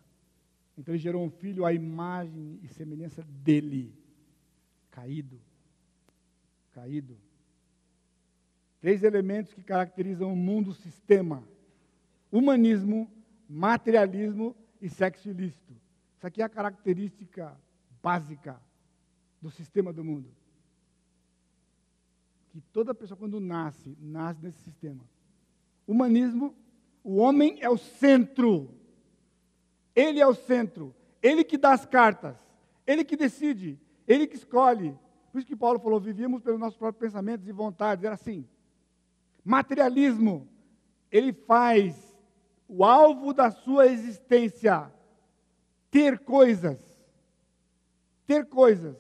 Então ele gerou um filho à imagem e semelhança dele. Caído. Caído. Três elementos que caracterizam o mundo sistema: humanismo, materialismo e sexo ilícito. Isso aqui é a característica básica do sistema do mundo. Que toda pessoa, quando nasce, nasce nesse sistema. Humanismo, o homem é o centro. Ele é o centro. Ele que dá as cartas. Ele que decide. Ele que escolhe. Por isso que Paulo falou: vivíamos pelos nossos próprios pensamentos e vontades. Era assim. Materialismo. Ele faz o alvo da sua existência ter coisas. Ter coisas.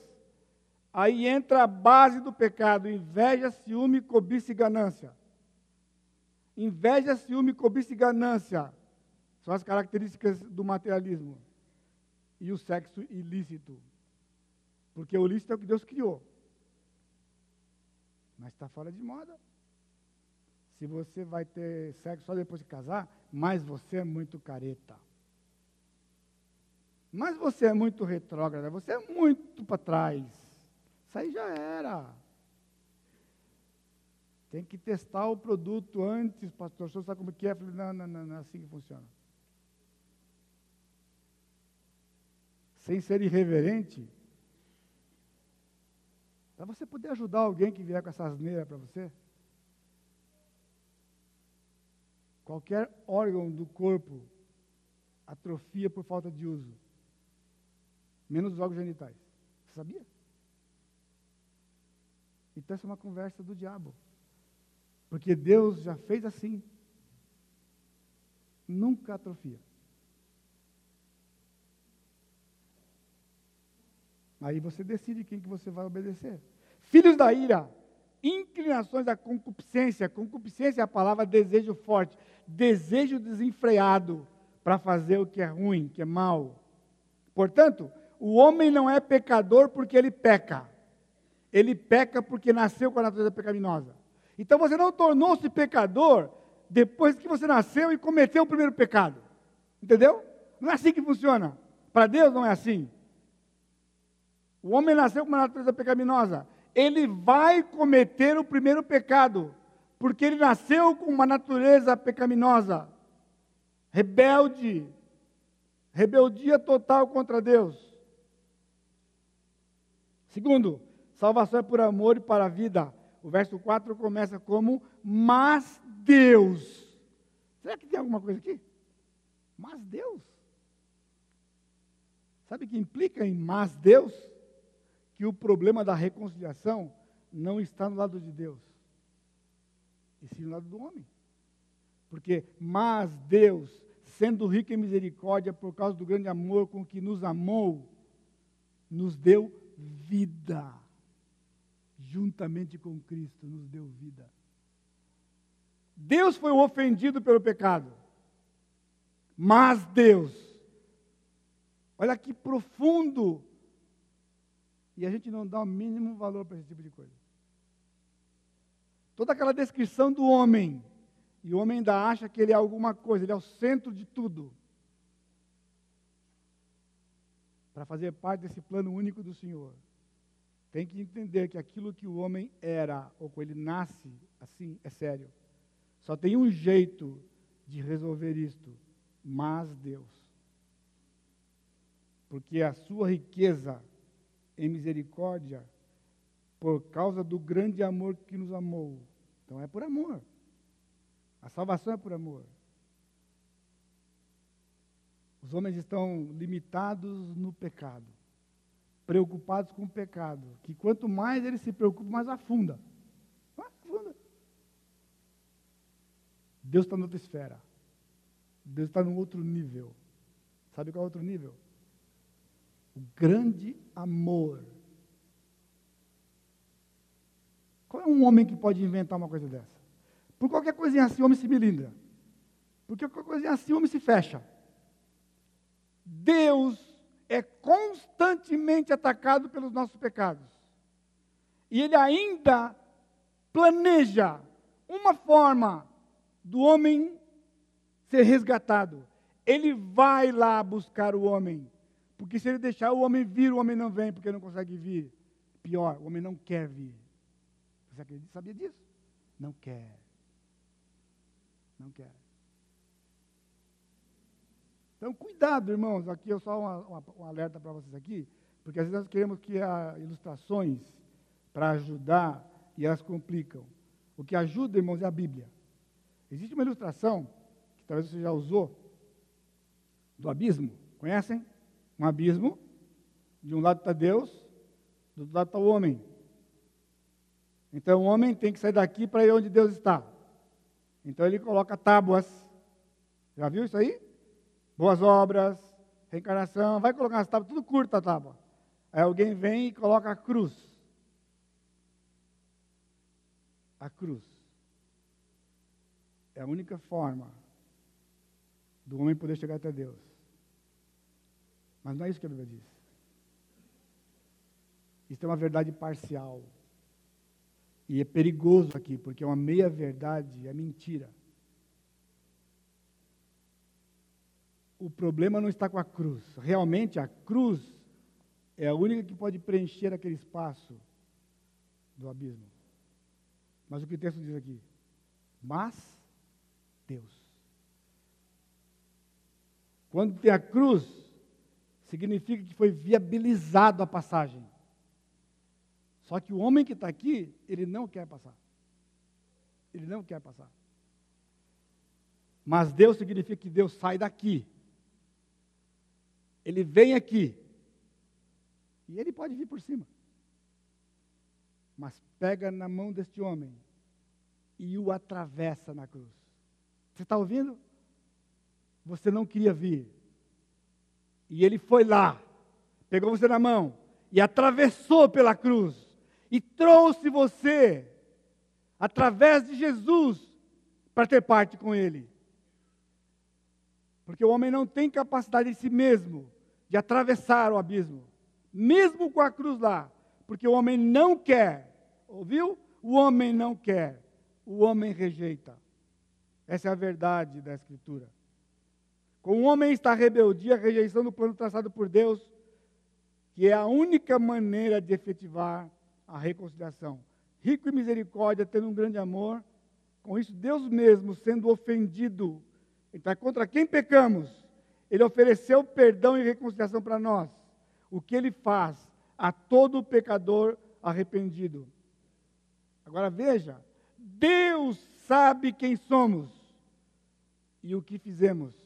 Aí entra a base do pecado: inveja, ciúme, cobiça e ganância. Inveja, ciúme, cobiça e ganância são as características do materialismo. E o sexo ilícito. Porque o ilícito é o que Deus criou. Mas está fora de moda. Se você vai ter sexo só depois de casar, mas você é muito careta. Mas você é muito retrógrada, você é muito para trás. Isso aí já era. Tem que testar o produto antes, pastor. O senhor sabe como que é? Eu falei, não, não, não, não é assim que funciona. Sem ser irreverente, para você poder ajudar alguém que vier com essa asneira para você. Qualquer órgão do corpo atrofia por falta de uso, menos os órgãos genitais. Você sabia? Então, essa é uma conversa do diabo. Porque Deus já fez assim. Nunca atrofia. Aí você decide quem que você vai obedecer. Filhos da ira, inclinações da concupiscência. Concupiscência é a palavra desejo forte, desejo desenfreado para fazer o que é ruim, que é mal. Portanto, o homem não é pecador porque ele peca ele peca porque nasceu com a natureza pecaminosa. Então você não tornou-se pecador depois que você nasceu e cometeu o primeiro pecado. Entendeu? Não é assim que funciona. Para Deus não é assim. O homem nasceu com uma natureza pecaminosa. Ele vai cometer o primeiro pecado, porque ele nasceu com uma natureza pecaminosa, rebelde, rebeldia total contra Deus. Segundo, Salvação é por amor e para a vida. O verso 4 começa como mas Deus. Será que tem alguma coisa aqui? Mas Deus. Sabe o que implica em mas Deus? Que o problema da reconciliação não está no lado de Deus, e sim no lado do homem. Porque, mas Deus, sendo rico em misericórdia, por causa do grande amor com que nos amou, nos deu vida juntamente com Cristo, nos deu vida. Deus foi ofendido pelo pecado, mas Deus, olha que profundo, e a gente não dá o mínimo valor para esse tipo de coisa. Toda aquela descrição do homem, e o homem ainda acha que ele é alguma coisa, ele é o centro de tudo. Para fazer parte desse plano único do Senhor tem que entender que aquilo que o homem era, ou que ele nasce assim, é sério. Só tem um jeito de resolver isto, mas Deus. porque a sua riqueza em misericórdia, por causa do grande amor que nos amou. Então é por amor. A salvação é por amor. Os homens estão limitados no pecado, preocupados com o pecado, que quanto mais eles se preocupam, mais afunda. Afunda. Deus está em outra esfera. Deus está num outro nível. Sabe qual é o outro nível? O grande amor. Qual é um homem que pode inventar uma coisa dessa? Por qualquer coisinha assim, o homem se melindra. Por qualquer coisinha assim, o homem se fecha. Deus é constantemente atacado pelos nossos pecados. E Ele ainda planeja uma forma do homem ser resgatado. Ele vai lá buscar o homem. Porque se ele deixar o homem vir, o homem não vem, porque não consegue vir. Pior, o homem não quer vir. Você acredita, sabia disso? Não quer. Não quer. Então, cuidado, irmãos. Aqui eu só um, alerta para vocês aqui, porque às vezes nós queremos criar ilustrações para ajudar e elas complicam. O que ajuda, irmãos, é a Bíblia. Existe uma ilustração que talvez você já usou do abismo. Conhecem? Um abismo. De um lado está Deus, do outro lado está o homem. Então o homem tem que sair daqui para ir onde Deus está. Então ele coloca tábuas. Já viu isso aí? Boas obras, reencarnação. Vai colocar as tábuas, tudo curta a tábua. Aí alguém vem e coloca a cruz. A cruz. É a única forma do homem poder chegar até Deus. Mas não é isso que a Bíblia diz. Isso é uma verdade parcial. E é perigoso aqui, porque é uma meia-verdade, é mentira. O problema não está com a cruz. Realmente, a cruz é a única que pode preencher aquele espaço do abismo. Mas o que o texto diz aqui? Mas Deus. Quando tem a cruz, significa que foi viabilizado a passagem. Só que o homem que está aqui, ele não quer passar. Ele não quer passar. Mas Deus significa que Deus sai daqui. Ele vem aqui. E ele pode vir por cima. Mas pega na mão deste homem e o atravessa na cruz. Você está ouvindo? você não queria vir. E ele foi lá, pegou você na mão e atravessou pela cruz e trouxe você através de Jesus para ter parte com ele. Porque o homem não tem capacidade em si mesmo de atravessar o abismo, mesmo com a cruz lá, porque o homem não quer. Ouviu? O homem não quer. O homem rejeita. Essa é a verdade da Escritura. Com o homem está a rebeldia, a rejeição do plano traçado por Deus, que é a única maneira de efetivar a reconciliação. Rico em misericórdia, tendo um grande amor, com isso Deus mesmo sendo ofendido. Então, contra quem pecamos? Ele ofereceu perdão e reconciliação para nós. O que ele faz a todo pecador arrependido. Agora veja, Deus sabe quem somos e o que fizemos.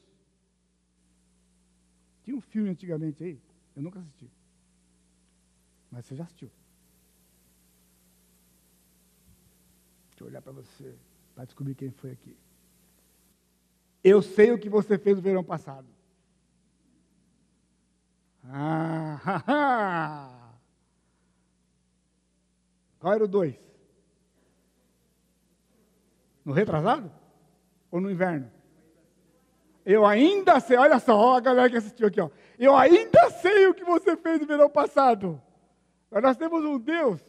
Tinha um filme antigamente aí, eu nunca assisti. Mas você já assistiu. Deixa eu olhar para você, para descobrir quem foi aqui. Eu sei o que você fez no verão passado. Ah, *laughs* Qual era o dois? No retrasado? Ou no inverno? Eu ainda sei, olha só, a galera que assistiu aqui, ó. Eu ainda sei o que você fez no verão passado. Mas nós temos um Deus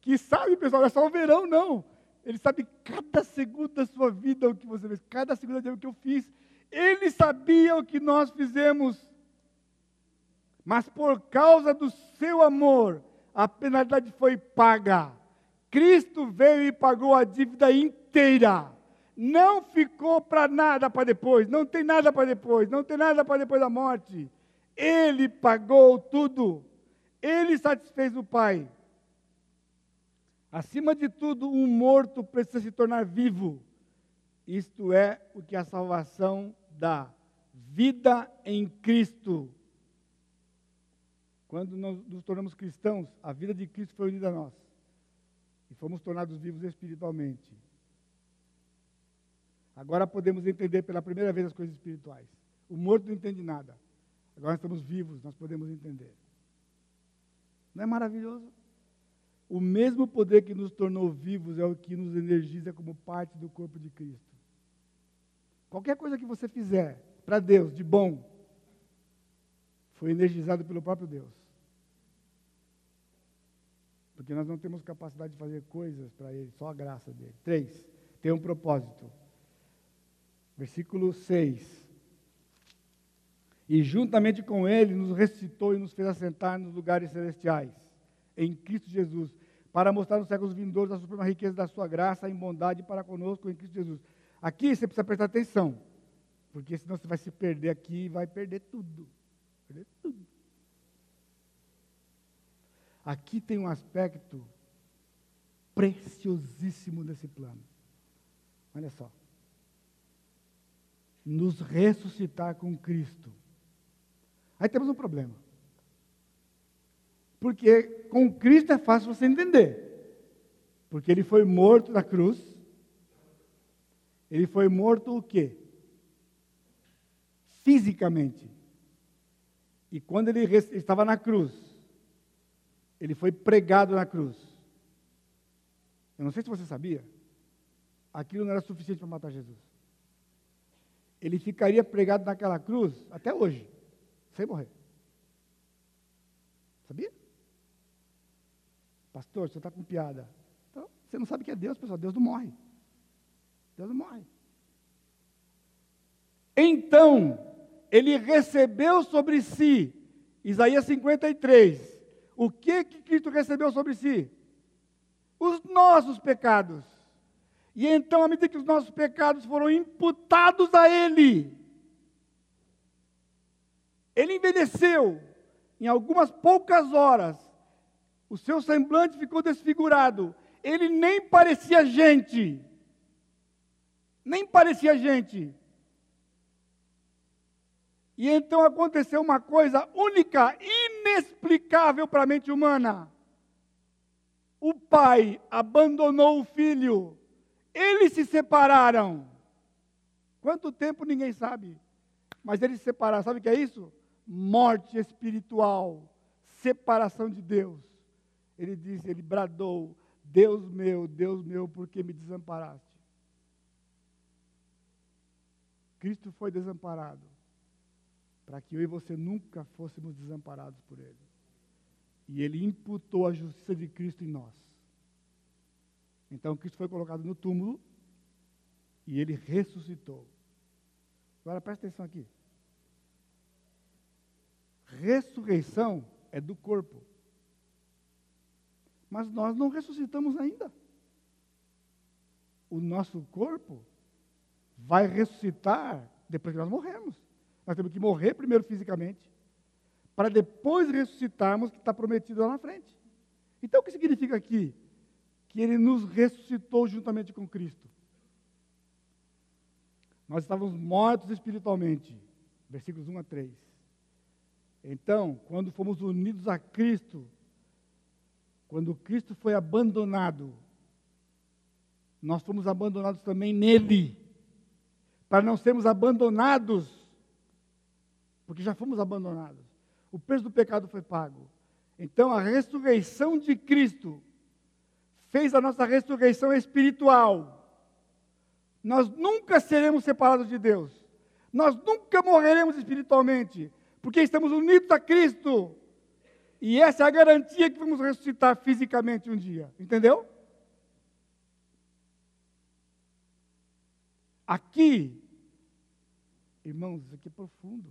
que sabe, pessoal, não é só o verão, não. Ele sabe cada segundo da sua vida o que você fez, cada segundo o que eu fiz. Ele sabia o que nós fizemos. Mas por causa do seu amor, a penalidade foi paga. Cristo veio e pagou a dívida inteira. Não ficou para nada para depois, não tem nada para depois, não tem nada para depois da morte. Ele pagou tudo. Ele satisfez o Pai. Acima de tudo, um morto precisa se tornar vivo. Isto é o que a salvação dá: vida em Cristo. Quando nós nos tornamos cristãos, a vida de Cristo foi unida a nós. E fomos tornados vivos espiritualmente. Agora podemos entender pela primeira vez as coisas espirituais. O morto não entende nada. Agora estamos vivos, nós podemos entender. Não é maravilhoso? O mesmo poder que nos tornou vivos é o que nos energiza como parte do corpo de Cristo. Qualquer coisa que você fizer para Deus de bom, foi energizado pelo próprio Deus. Porque nós não temos capacidade de fazer coisas para Ele, só a graça dele. Três, tem um propósito. Versículo 6. E juntamente com Ele nos ressuscitou e nos fez assentar nos lugares celestiais, em Cristo Jesus, para mostrar nos séculos vindouros a suprema riqueza da Sua graça em bondade para conosco em Cristo Jesus. Aqui você precisa prestar atenção, porque senão você vai se perder aqui e vai perder tudo. Perder tudo. Aqui tem um aspecto preciosíssimo desse plano. Olha só. Nos ressuscitar com Cristo. Aí temos um problema. Porque com Cristo é fácil você entender. Porque ele foi morto na cruz. Ele foi morto o quê? Fisicamente. E quando ele estava na cruz, ele foi pregado na cruz. Eu não sei se você sabia, aquilo não era suficiente para matar Jesus. Ele ficaria pregado naquela cruz até hoje, sem morrer. Sabia? Pastor, você está com piada. Então, você não sabe que é Deus, pessoal. Deus não morre. Deus não morre. Então, ele recebeu sobre si, Isaías 53, o que, que Cristo recebeu sobre si? Os nossos pecados. E então, à medida que os nossos pecados foram imputados a Ele, Ele envelheceu em algumas poucas horas, o seu semblante ficou desfigurado, ele nem parecia gente. Nem parecia gente. E então aconteceu uma coisa única, inexplicável para a mente humana. O pai abandonou o filho, eles se separaram. Quanto tempo ninguém sabe, mas eles se separaram. Sabe o que é isso? Morte espiritual, separação de Deus. Ele disse, ele bradou: Deus meu, Deus meu, por que me desamparaste? Cristo foi desamparado para que eu e você nunca fôssemos desamparados por Ele. E Ele imputou a justiça de Cristo em nós. Então, Cristo foi colocado no túmulo e Ele ressuscitou. Agora presta atenção aqui. Ressurreição é do corpo. Mas nós não ressuscitamos ainda. O nosso corpo vai ressuscitar depois que nós morremos. Nós temos que morrer primeiro fisicamente, para depois ressuscitarmos, que está prometido lá na frente. Então, o que significa aqui? Que ele nos ressuscitou juntamente com Cristo. Nós estávamos mortos espiritualmente. Versículos 1 a 3. Então, quando fomos unidos a Cristo, quando Cristo foi abandonado, nós fomos abandonados também nele, para não sermos abandonados porque já fomos abandonados. O preço do pecado foi pago. Então a ressurreição de Cristo fez a nossa ressurreição espiritual. Nós nunca seremos separados de Deus. Nós nunca morreremos espiritualmente, porque estamos unidos a Cristo. E essa é a garantia que vamos ressuscitar fisicamente um dia. Entendeu? Aqui, irmãos, isso aqui é profundo.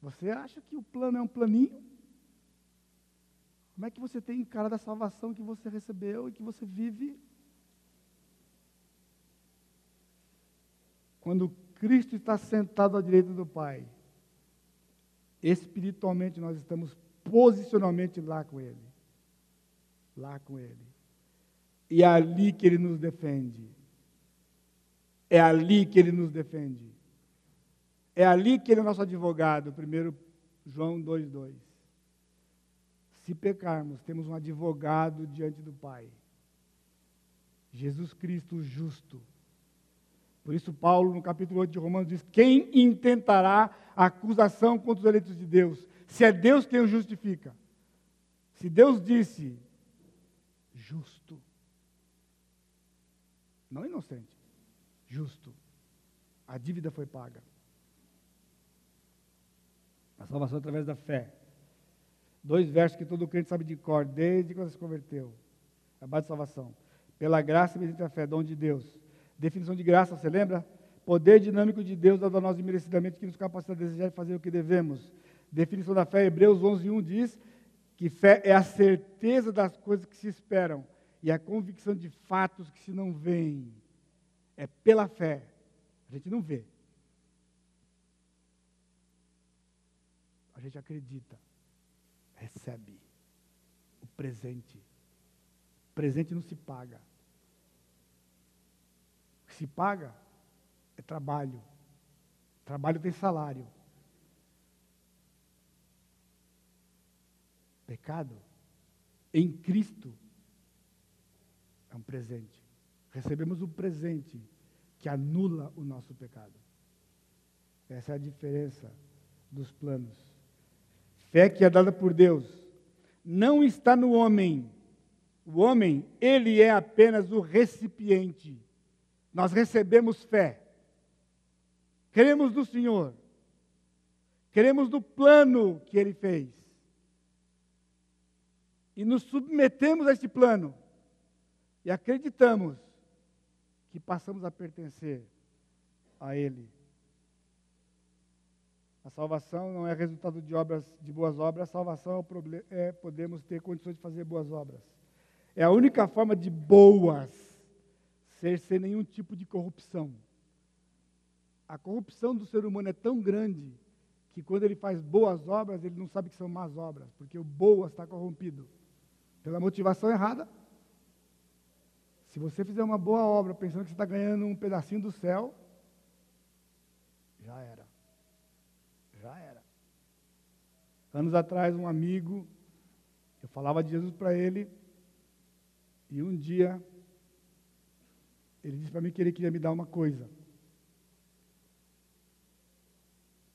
Você acha que o plano é um planinho? Como é que você tem cara da salvação que você recebeu e que você vive? Quando Cristo está sentado à direita do Pai, espiritualmente nós estamos posicionalmente lá com Ele. Lá com Ele. E é ali que Ele nos defende. É ali que Ele nos defende. É ali que Ele é nosso advogado. 1 João 2,2. Se pecarmos, temos um advogado diante do Pai. Jesus Cristo justo. Por isso, Paulo, no capítulo 8 de Romanos, diz: Quem intentará acusação contra os eleitos de Deus? Se é Deus quem o justifica. Se Deus disse, justo. Não inocente, justo. A dívida foi paga. A salvação através da fé. Dois versos que todo crente sabe de cor, desde quando se converteu. A base de salvação. Pela graça mediante a fé, dom de Deus Definição de graça, você lembra? Poder dinâmico de Deus dado a nós imerecidamente que nos capacita a desejar e fazer o que devemos. Definição da fé, Hebreus 11:1 diz que fé é a certeza das coisas que se esperam e a convicção de fatos que se não veem. É pela fé. A gente não vê. A gente acredita. Recebe o presente. O presente não se paga se paga é trabalho. Trabalho tem salário. Pecado em Cristo é um presente. Recebemos um presente que anula o nosso pecado. Essa é a diferença dos planos. Fé que é dada por Deus não está no homem. O homem, ele é apenas o recipiente nós recebemos fé. Cremos no Senhor. Cremos no plano que Ele fez. E nos submetemos a este plano. E acreditamos que passamos a pertencer a Ele. A salvação não é resultado de obras, de boas obras, a salvação é, é podemos ter condições de fazer boas obras. É a única forma de boas ser sem nenhum tipo de corrupção. A corrupção do ser humano é tão grande que quando ele faz boas obras, ele não sabe que são más obras, porque o boas está corrompido. Pela motivação errada. Se você fizer uma boa obra pensando que você está ganhando um pedacinho do céu, já era. Já era. Anos atrás, um amigo, eu falava de Jesus para ele, e um dia ele disse para mim que ele queria me dar uma coisa.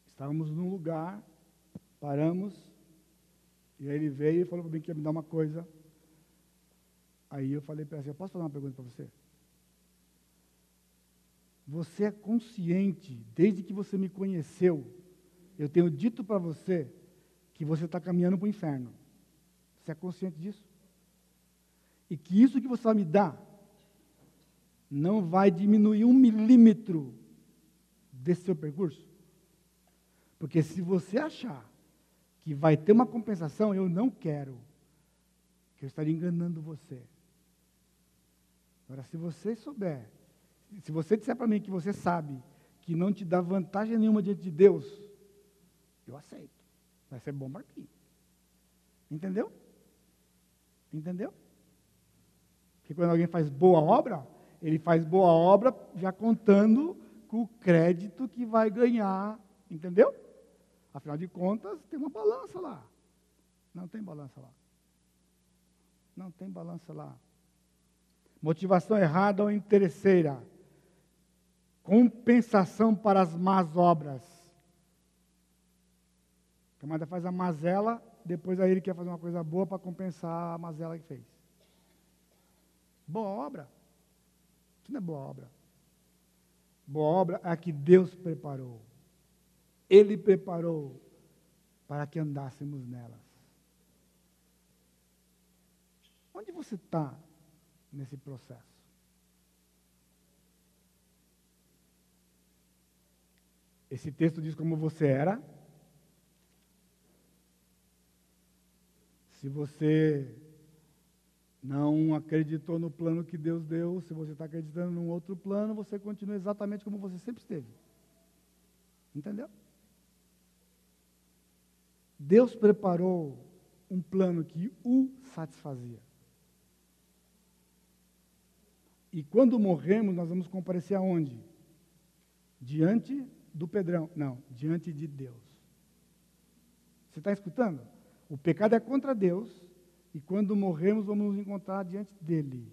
Estávamos num lugar, paramos, e aí ele veio e falou para mim que ia me dar uma coisa. Aí eu falei para ele assim, posso fazer uma pergunta para você? Você é consciente, desde que você me conheceu, eu tenho dito para você que você está caminhando para o inferno. Você é consciente disso? E que isso que você vai me dar não vai diminuir um milímetro desse seu percurso. Porque se você achar que vai ter uma compensação, eu não quero, que eu estaria enganando você. Agora, se você souber, se você disser para mim que você sabe que não te dá vantagem nenhuma diante de Deus, eu aceito. Vai ser bom para mim. Entendeu? Entendeu? Porque quando alguém faz boa obra, ele faz boa obra já contando com o crédito que vai ganhar, entendeu? Afinal de contas, tem uma balança lá. Não tem balança lá. Não tem balança lá. Motivação errada ou interesseira. Compensação para as más obras. O camarada faz a mazela, depois aí ele quer fazer uma coisa boa para compensar a mazela que fez. Boa obra. Isso não é boa obra. Boa obra é a que Deus preparou. Ele preparou para que andássemos nelas. Onde você está nesse processo? Esse texto diz como você era. Se você não acreditou no plano que Deus deu, se você está acreditando num outro plano, você continua exatamente como você sempre esteve. Entendeu? Deus preparou um plano que o satisfazia. E quando morremos, nós vamos comparecer aonde? Diante do Pedrão. Não, diante de Deus. Você está escutando? O pecado é contra Deus, e quando morremos, vamos nos encontrar diante dele.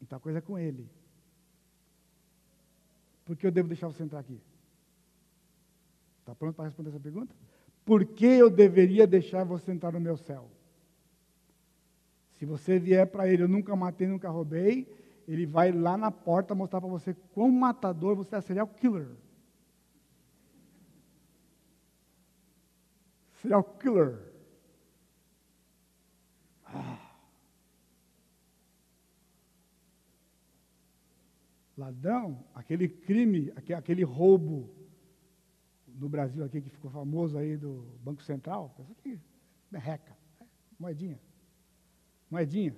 Então a coisa é com ele. Por que eu devo deixar você entrar aqui? Está pronto para responder essa pergunta? Por que eu deveria deixar você entrar no meu céu? Se você vier para ele, eu nunca matei, nunca roubei, ele vai lá na porta mostrar para você quão matador você é serial killer. Serial killer. Ah. Ladrão, aquele crime, aquele roubo no Brasil aqui que ficou famoso aí do Banco Central, isso aqui, merreca, moedinha. Moedinha.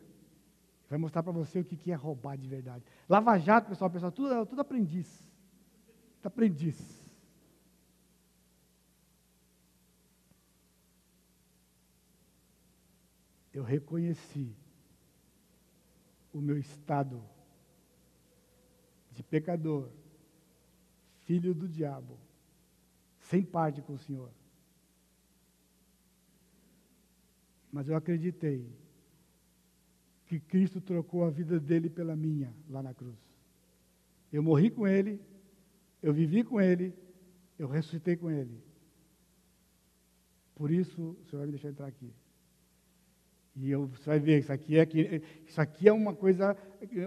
Vai mostrar para você o que é roubar de verdade. Lava Jato, pessoal, pessoal, tudo, tudo aprendiz. Tudo aprendiz. Eu reconheci o meu estado de pecador, filho do diabo, sem parte com o Senhor. Mas eu acreditei que Cristo trocou a vida dele pela minha lá na cruz. Eu morri com ele, eu vivi com ele, eu ressuscitei com ele. Por isso, o Senhor vai me deixar entrar aqui. E eu, você vai ver, isso aqui é, isso aqui é uma coisa,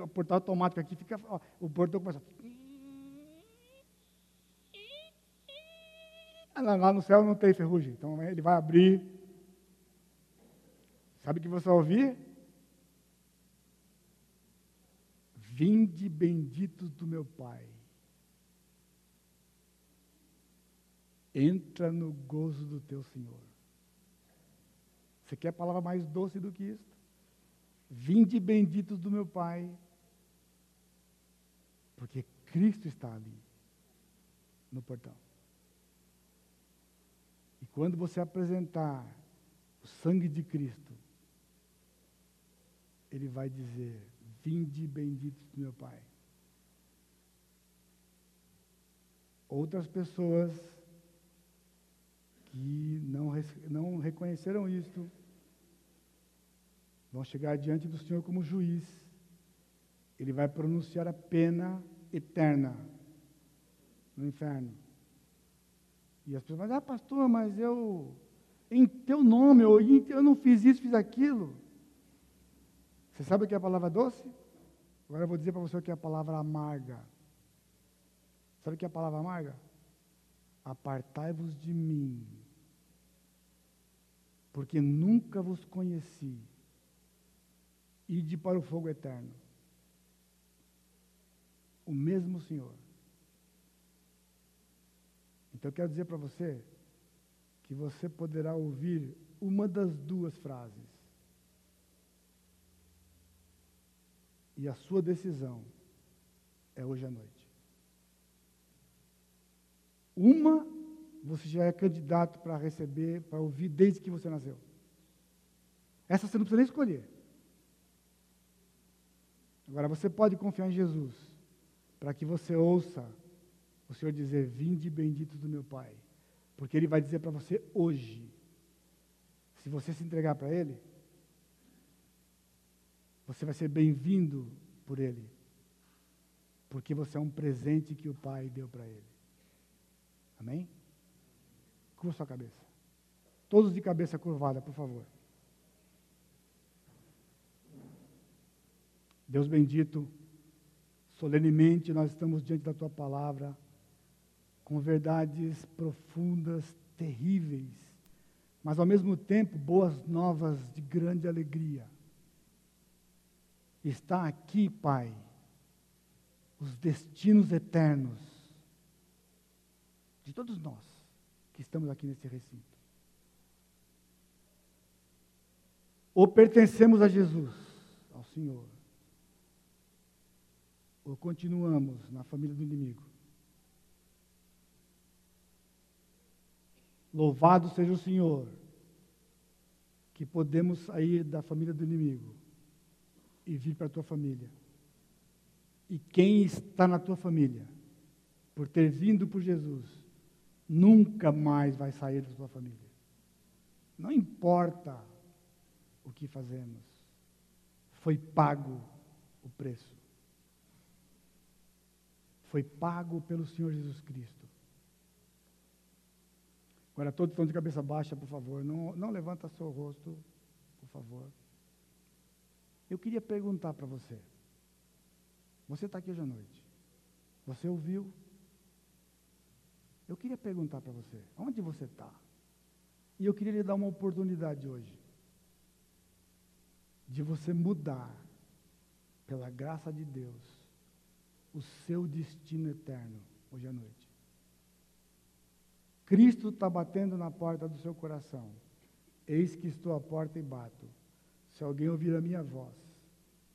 o portal automático aqui fica, ó, o portão começa. Lá no céu não tem ferrugem, então ele vai abrir. Sabe o que você vai ouvir? Vinde benditos do meu Pai. Entra no gozo do teu Senhor. Você quer a palavra mais doce do que isso? Vinde benditos do meu Pai. Porque Cristo está ali, no portão. E quando você apresentar o sangue de Cristo, Ele vai dizer: Vinde benditos do meu Pai. Outras pessoas que não, não reconheceram isto vão chegar diante do Senhor como juiz. Ele vai pronunciar a pena eterna no inferno. E as pessoas dizer, ah, pastor, mas eu, em teu nome, eu, eu não fiz isso, fiz aquilo. Você sabe o que é a palavra doce? Agora eu vou dizer para você o que é a palavra amarga. Sabe o que é a palavra amarga? Apartai-vos de mim, porque nunca vos conheci. Ide para o fogo eterno. O mesmo Senhor. Então eu quero dizer para você que você poderá ouvir uma das duas frases. E a sua decisão é hoje à noite. Uma, você já é candidato para receber, para ouvir desde que você nasceu. Essa você não precisa nem escolher. Agora, você pode confiar em Jesus, para que você ouça o Senhor dizer: Vinde benditos do meu Pai. Porque Ele vai dizer para você hoje, se você se entregar para Ele, você vai ser bem-vindo por Ele. Porque você é um presente que o Pai deu para Ele. Amém? Curva sua cabeça. Todos de cabeça curvada, por favor. Deus bendito, solenemente nós estamos diante da tua palavra, com verdades profundas, terríveis, mas ao mesmo tempo boas novas de grande alegria está aqui, Pai, os destinos eternos de todos nós que estamos aqui nesse recinto. Ou pertencemos a Jesus, ao Senhor, ou continuamos na família do inimigo. Louvado seja o Senhor, que podemos sair da família do inimigo e vir para a tua família. E quem está na tua família, por ter vindo por Jesus, nunca mais vai sair da tua família. Não importa o que fazemos, foi pago o preço. Foi pago pelo Senhor Jesus Cristo. Agora, todos estão de cabeça baixa, por favor. Não, não levanta seu rosto, por favor. Eu queria perguntar para você. Você está aqui hoje à noite. Você ouviu? Eu queria perguntar para você, onde você está? E eu queria lhe dar uma oportunidade hoje de você mudar, pela graça de Deus, o seu destino eterno hoje à noite. Cristo está batendo na porta do seu coração. Eis que estou à porta e bato. Se alguém ouvir a minha voz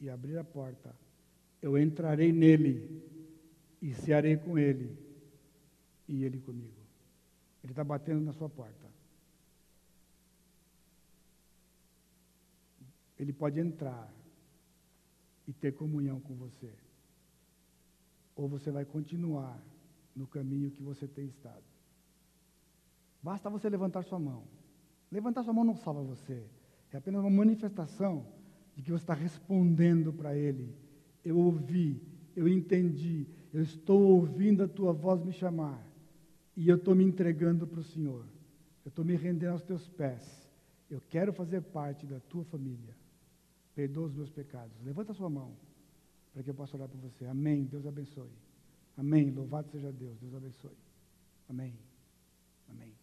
e abrir a porta, eu entrarei nele e cearei com ele e ele comigo. Ele está batendo na sua porta. Ele pode entrar e ter comunhão com você. Ou você vai continuar no caminho que você tem estado. Basta você levantar sua mão. Levantar sua mão não salva você. É apenas uma manifestação de que você está respondendo para Ele. Eu ouvi, eu entendi, eu estou ouvindo a tua voz me chamar. E eu estou me entregando para o Senhor. Eu estou me rendendo aos teus pés. Eu quero fazer parte da tua família. Perdoa os meus pecados. Levanta sua mão para que eu possa orar por você. Amém. Deus abençoe. Amém. Louvado seja Deus. Deus abençoe. Amém. Amém.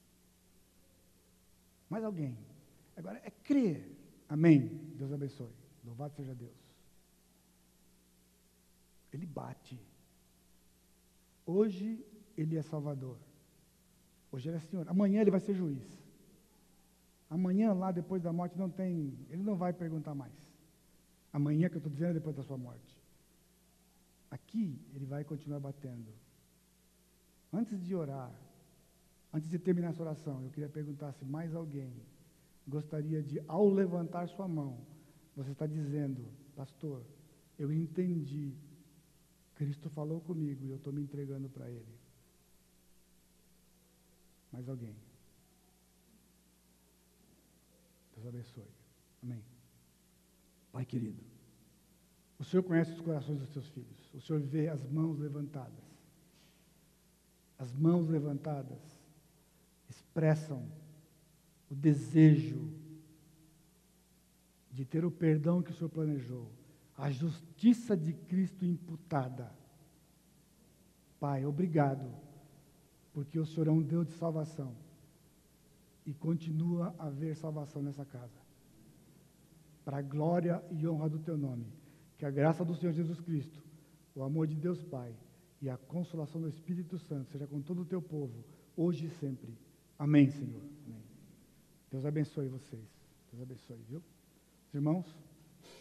Mais alguém? Agora é crer. Amém. Deus abençoe. Louvado seja Deus. Ele bate. Hoje ele é Salvador. Hoje ele é Senhor. Amanhã ele vai ser juiz. Amanhã, lá depois da morte, não tem. Ele não vai perguntar mais. Amanhã que eu estou dizendo é depois da sua morte. Aqui ele vai continuar batendo. Antes de orar, antes de terminar essa oração, eu queria perguntar se mais alguém gostaria de, ao levantar sua mão, você está dizendo, pastor, eu entendi, Cristo falou comigo e eu estou me entregando para Ele. Mais alguém? Deus abençoe. Amém. Pai querido, o Senhor conhece os corações dos seus filhos. O Senhor vê as mãos levantadas. As mãos levantadas expressam o desejo de ter o perdão que o Senhor planejou, a justiça de Cristo imputada. Pai, obrigado, porque o Senhor é um Deus de salvação e continua a haver salvação nessa casa para a glória e honra do teu nome. Que a graça do Senhor Jesus Cristo, o amor de Deus Pai e a consolação do Espírito Santo seja com todo o teu povo, hoje e sempre. Amém, Senhor. Amém. Deus abençoe vocês. Deus abençoe, viu? Os irmãos.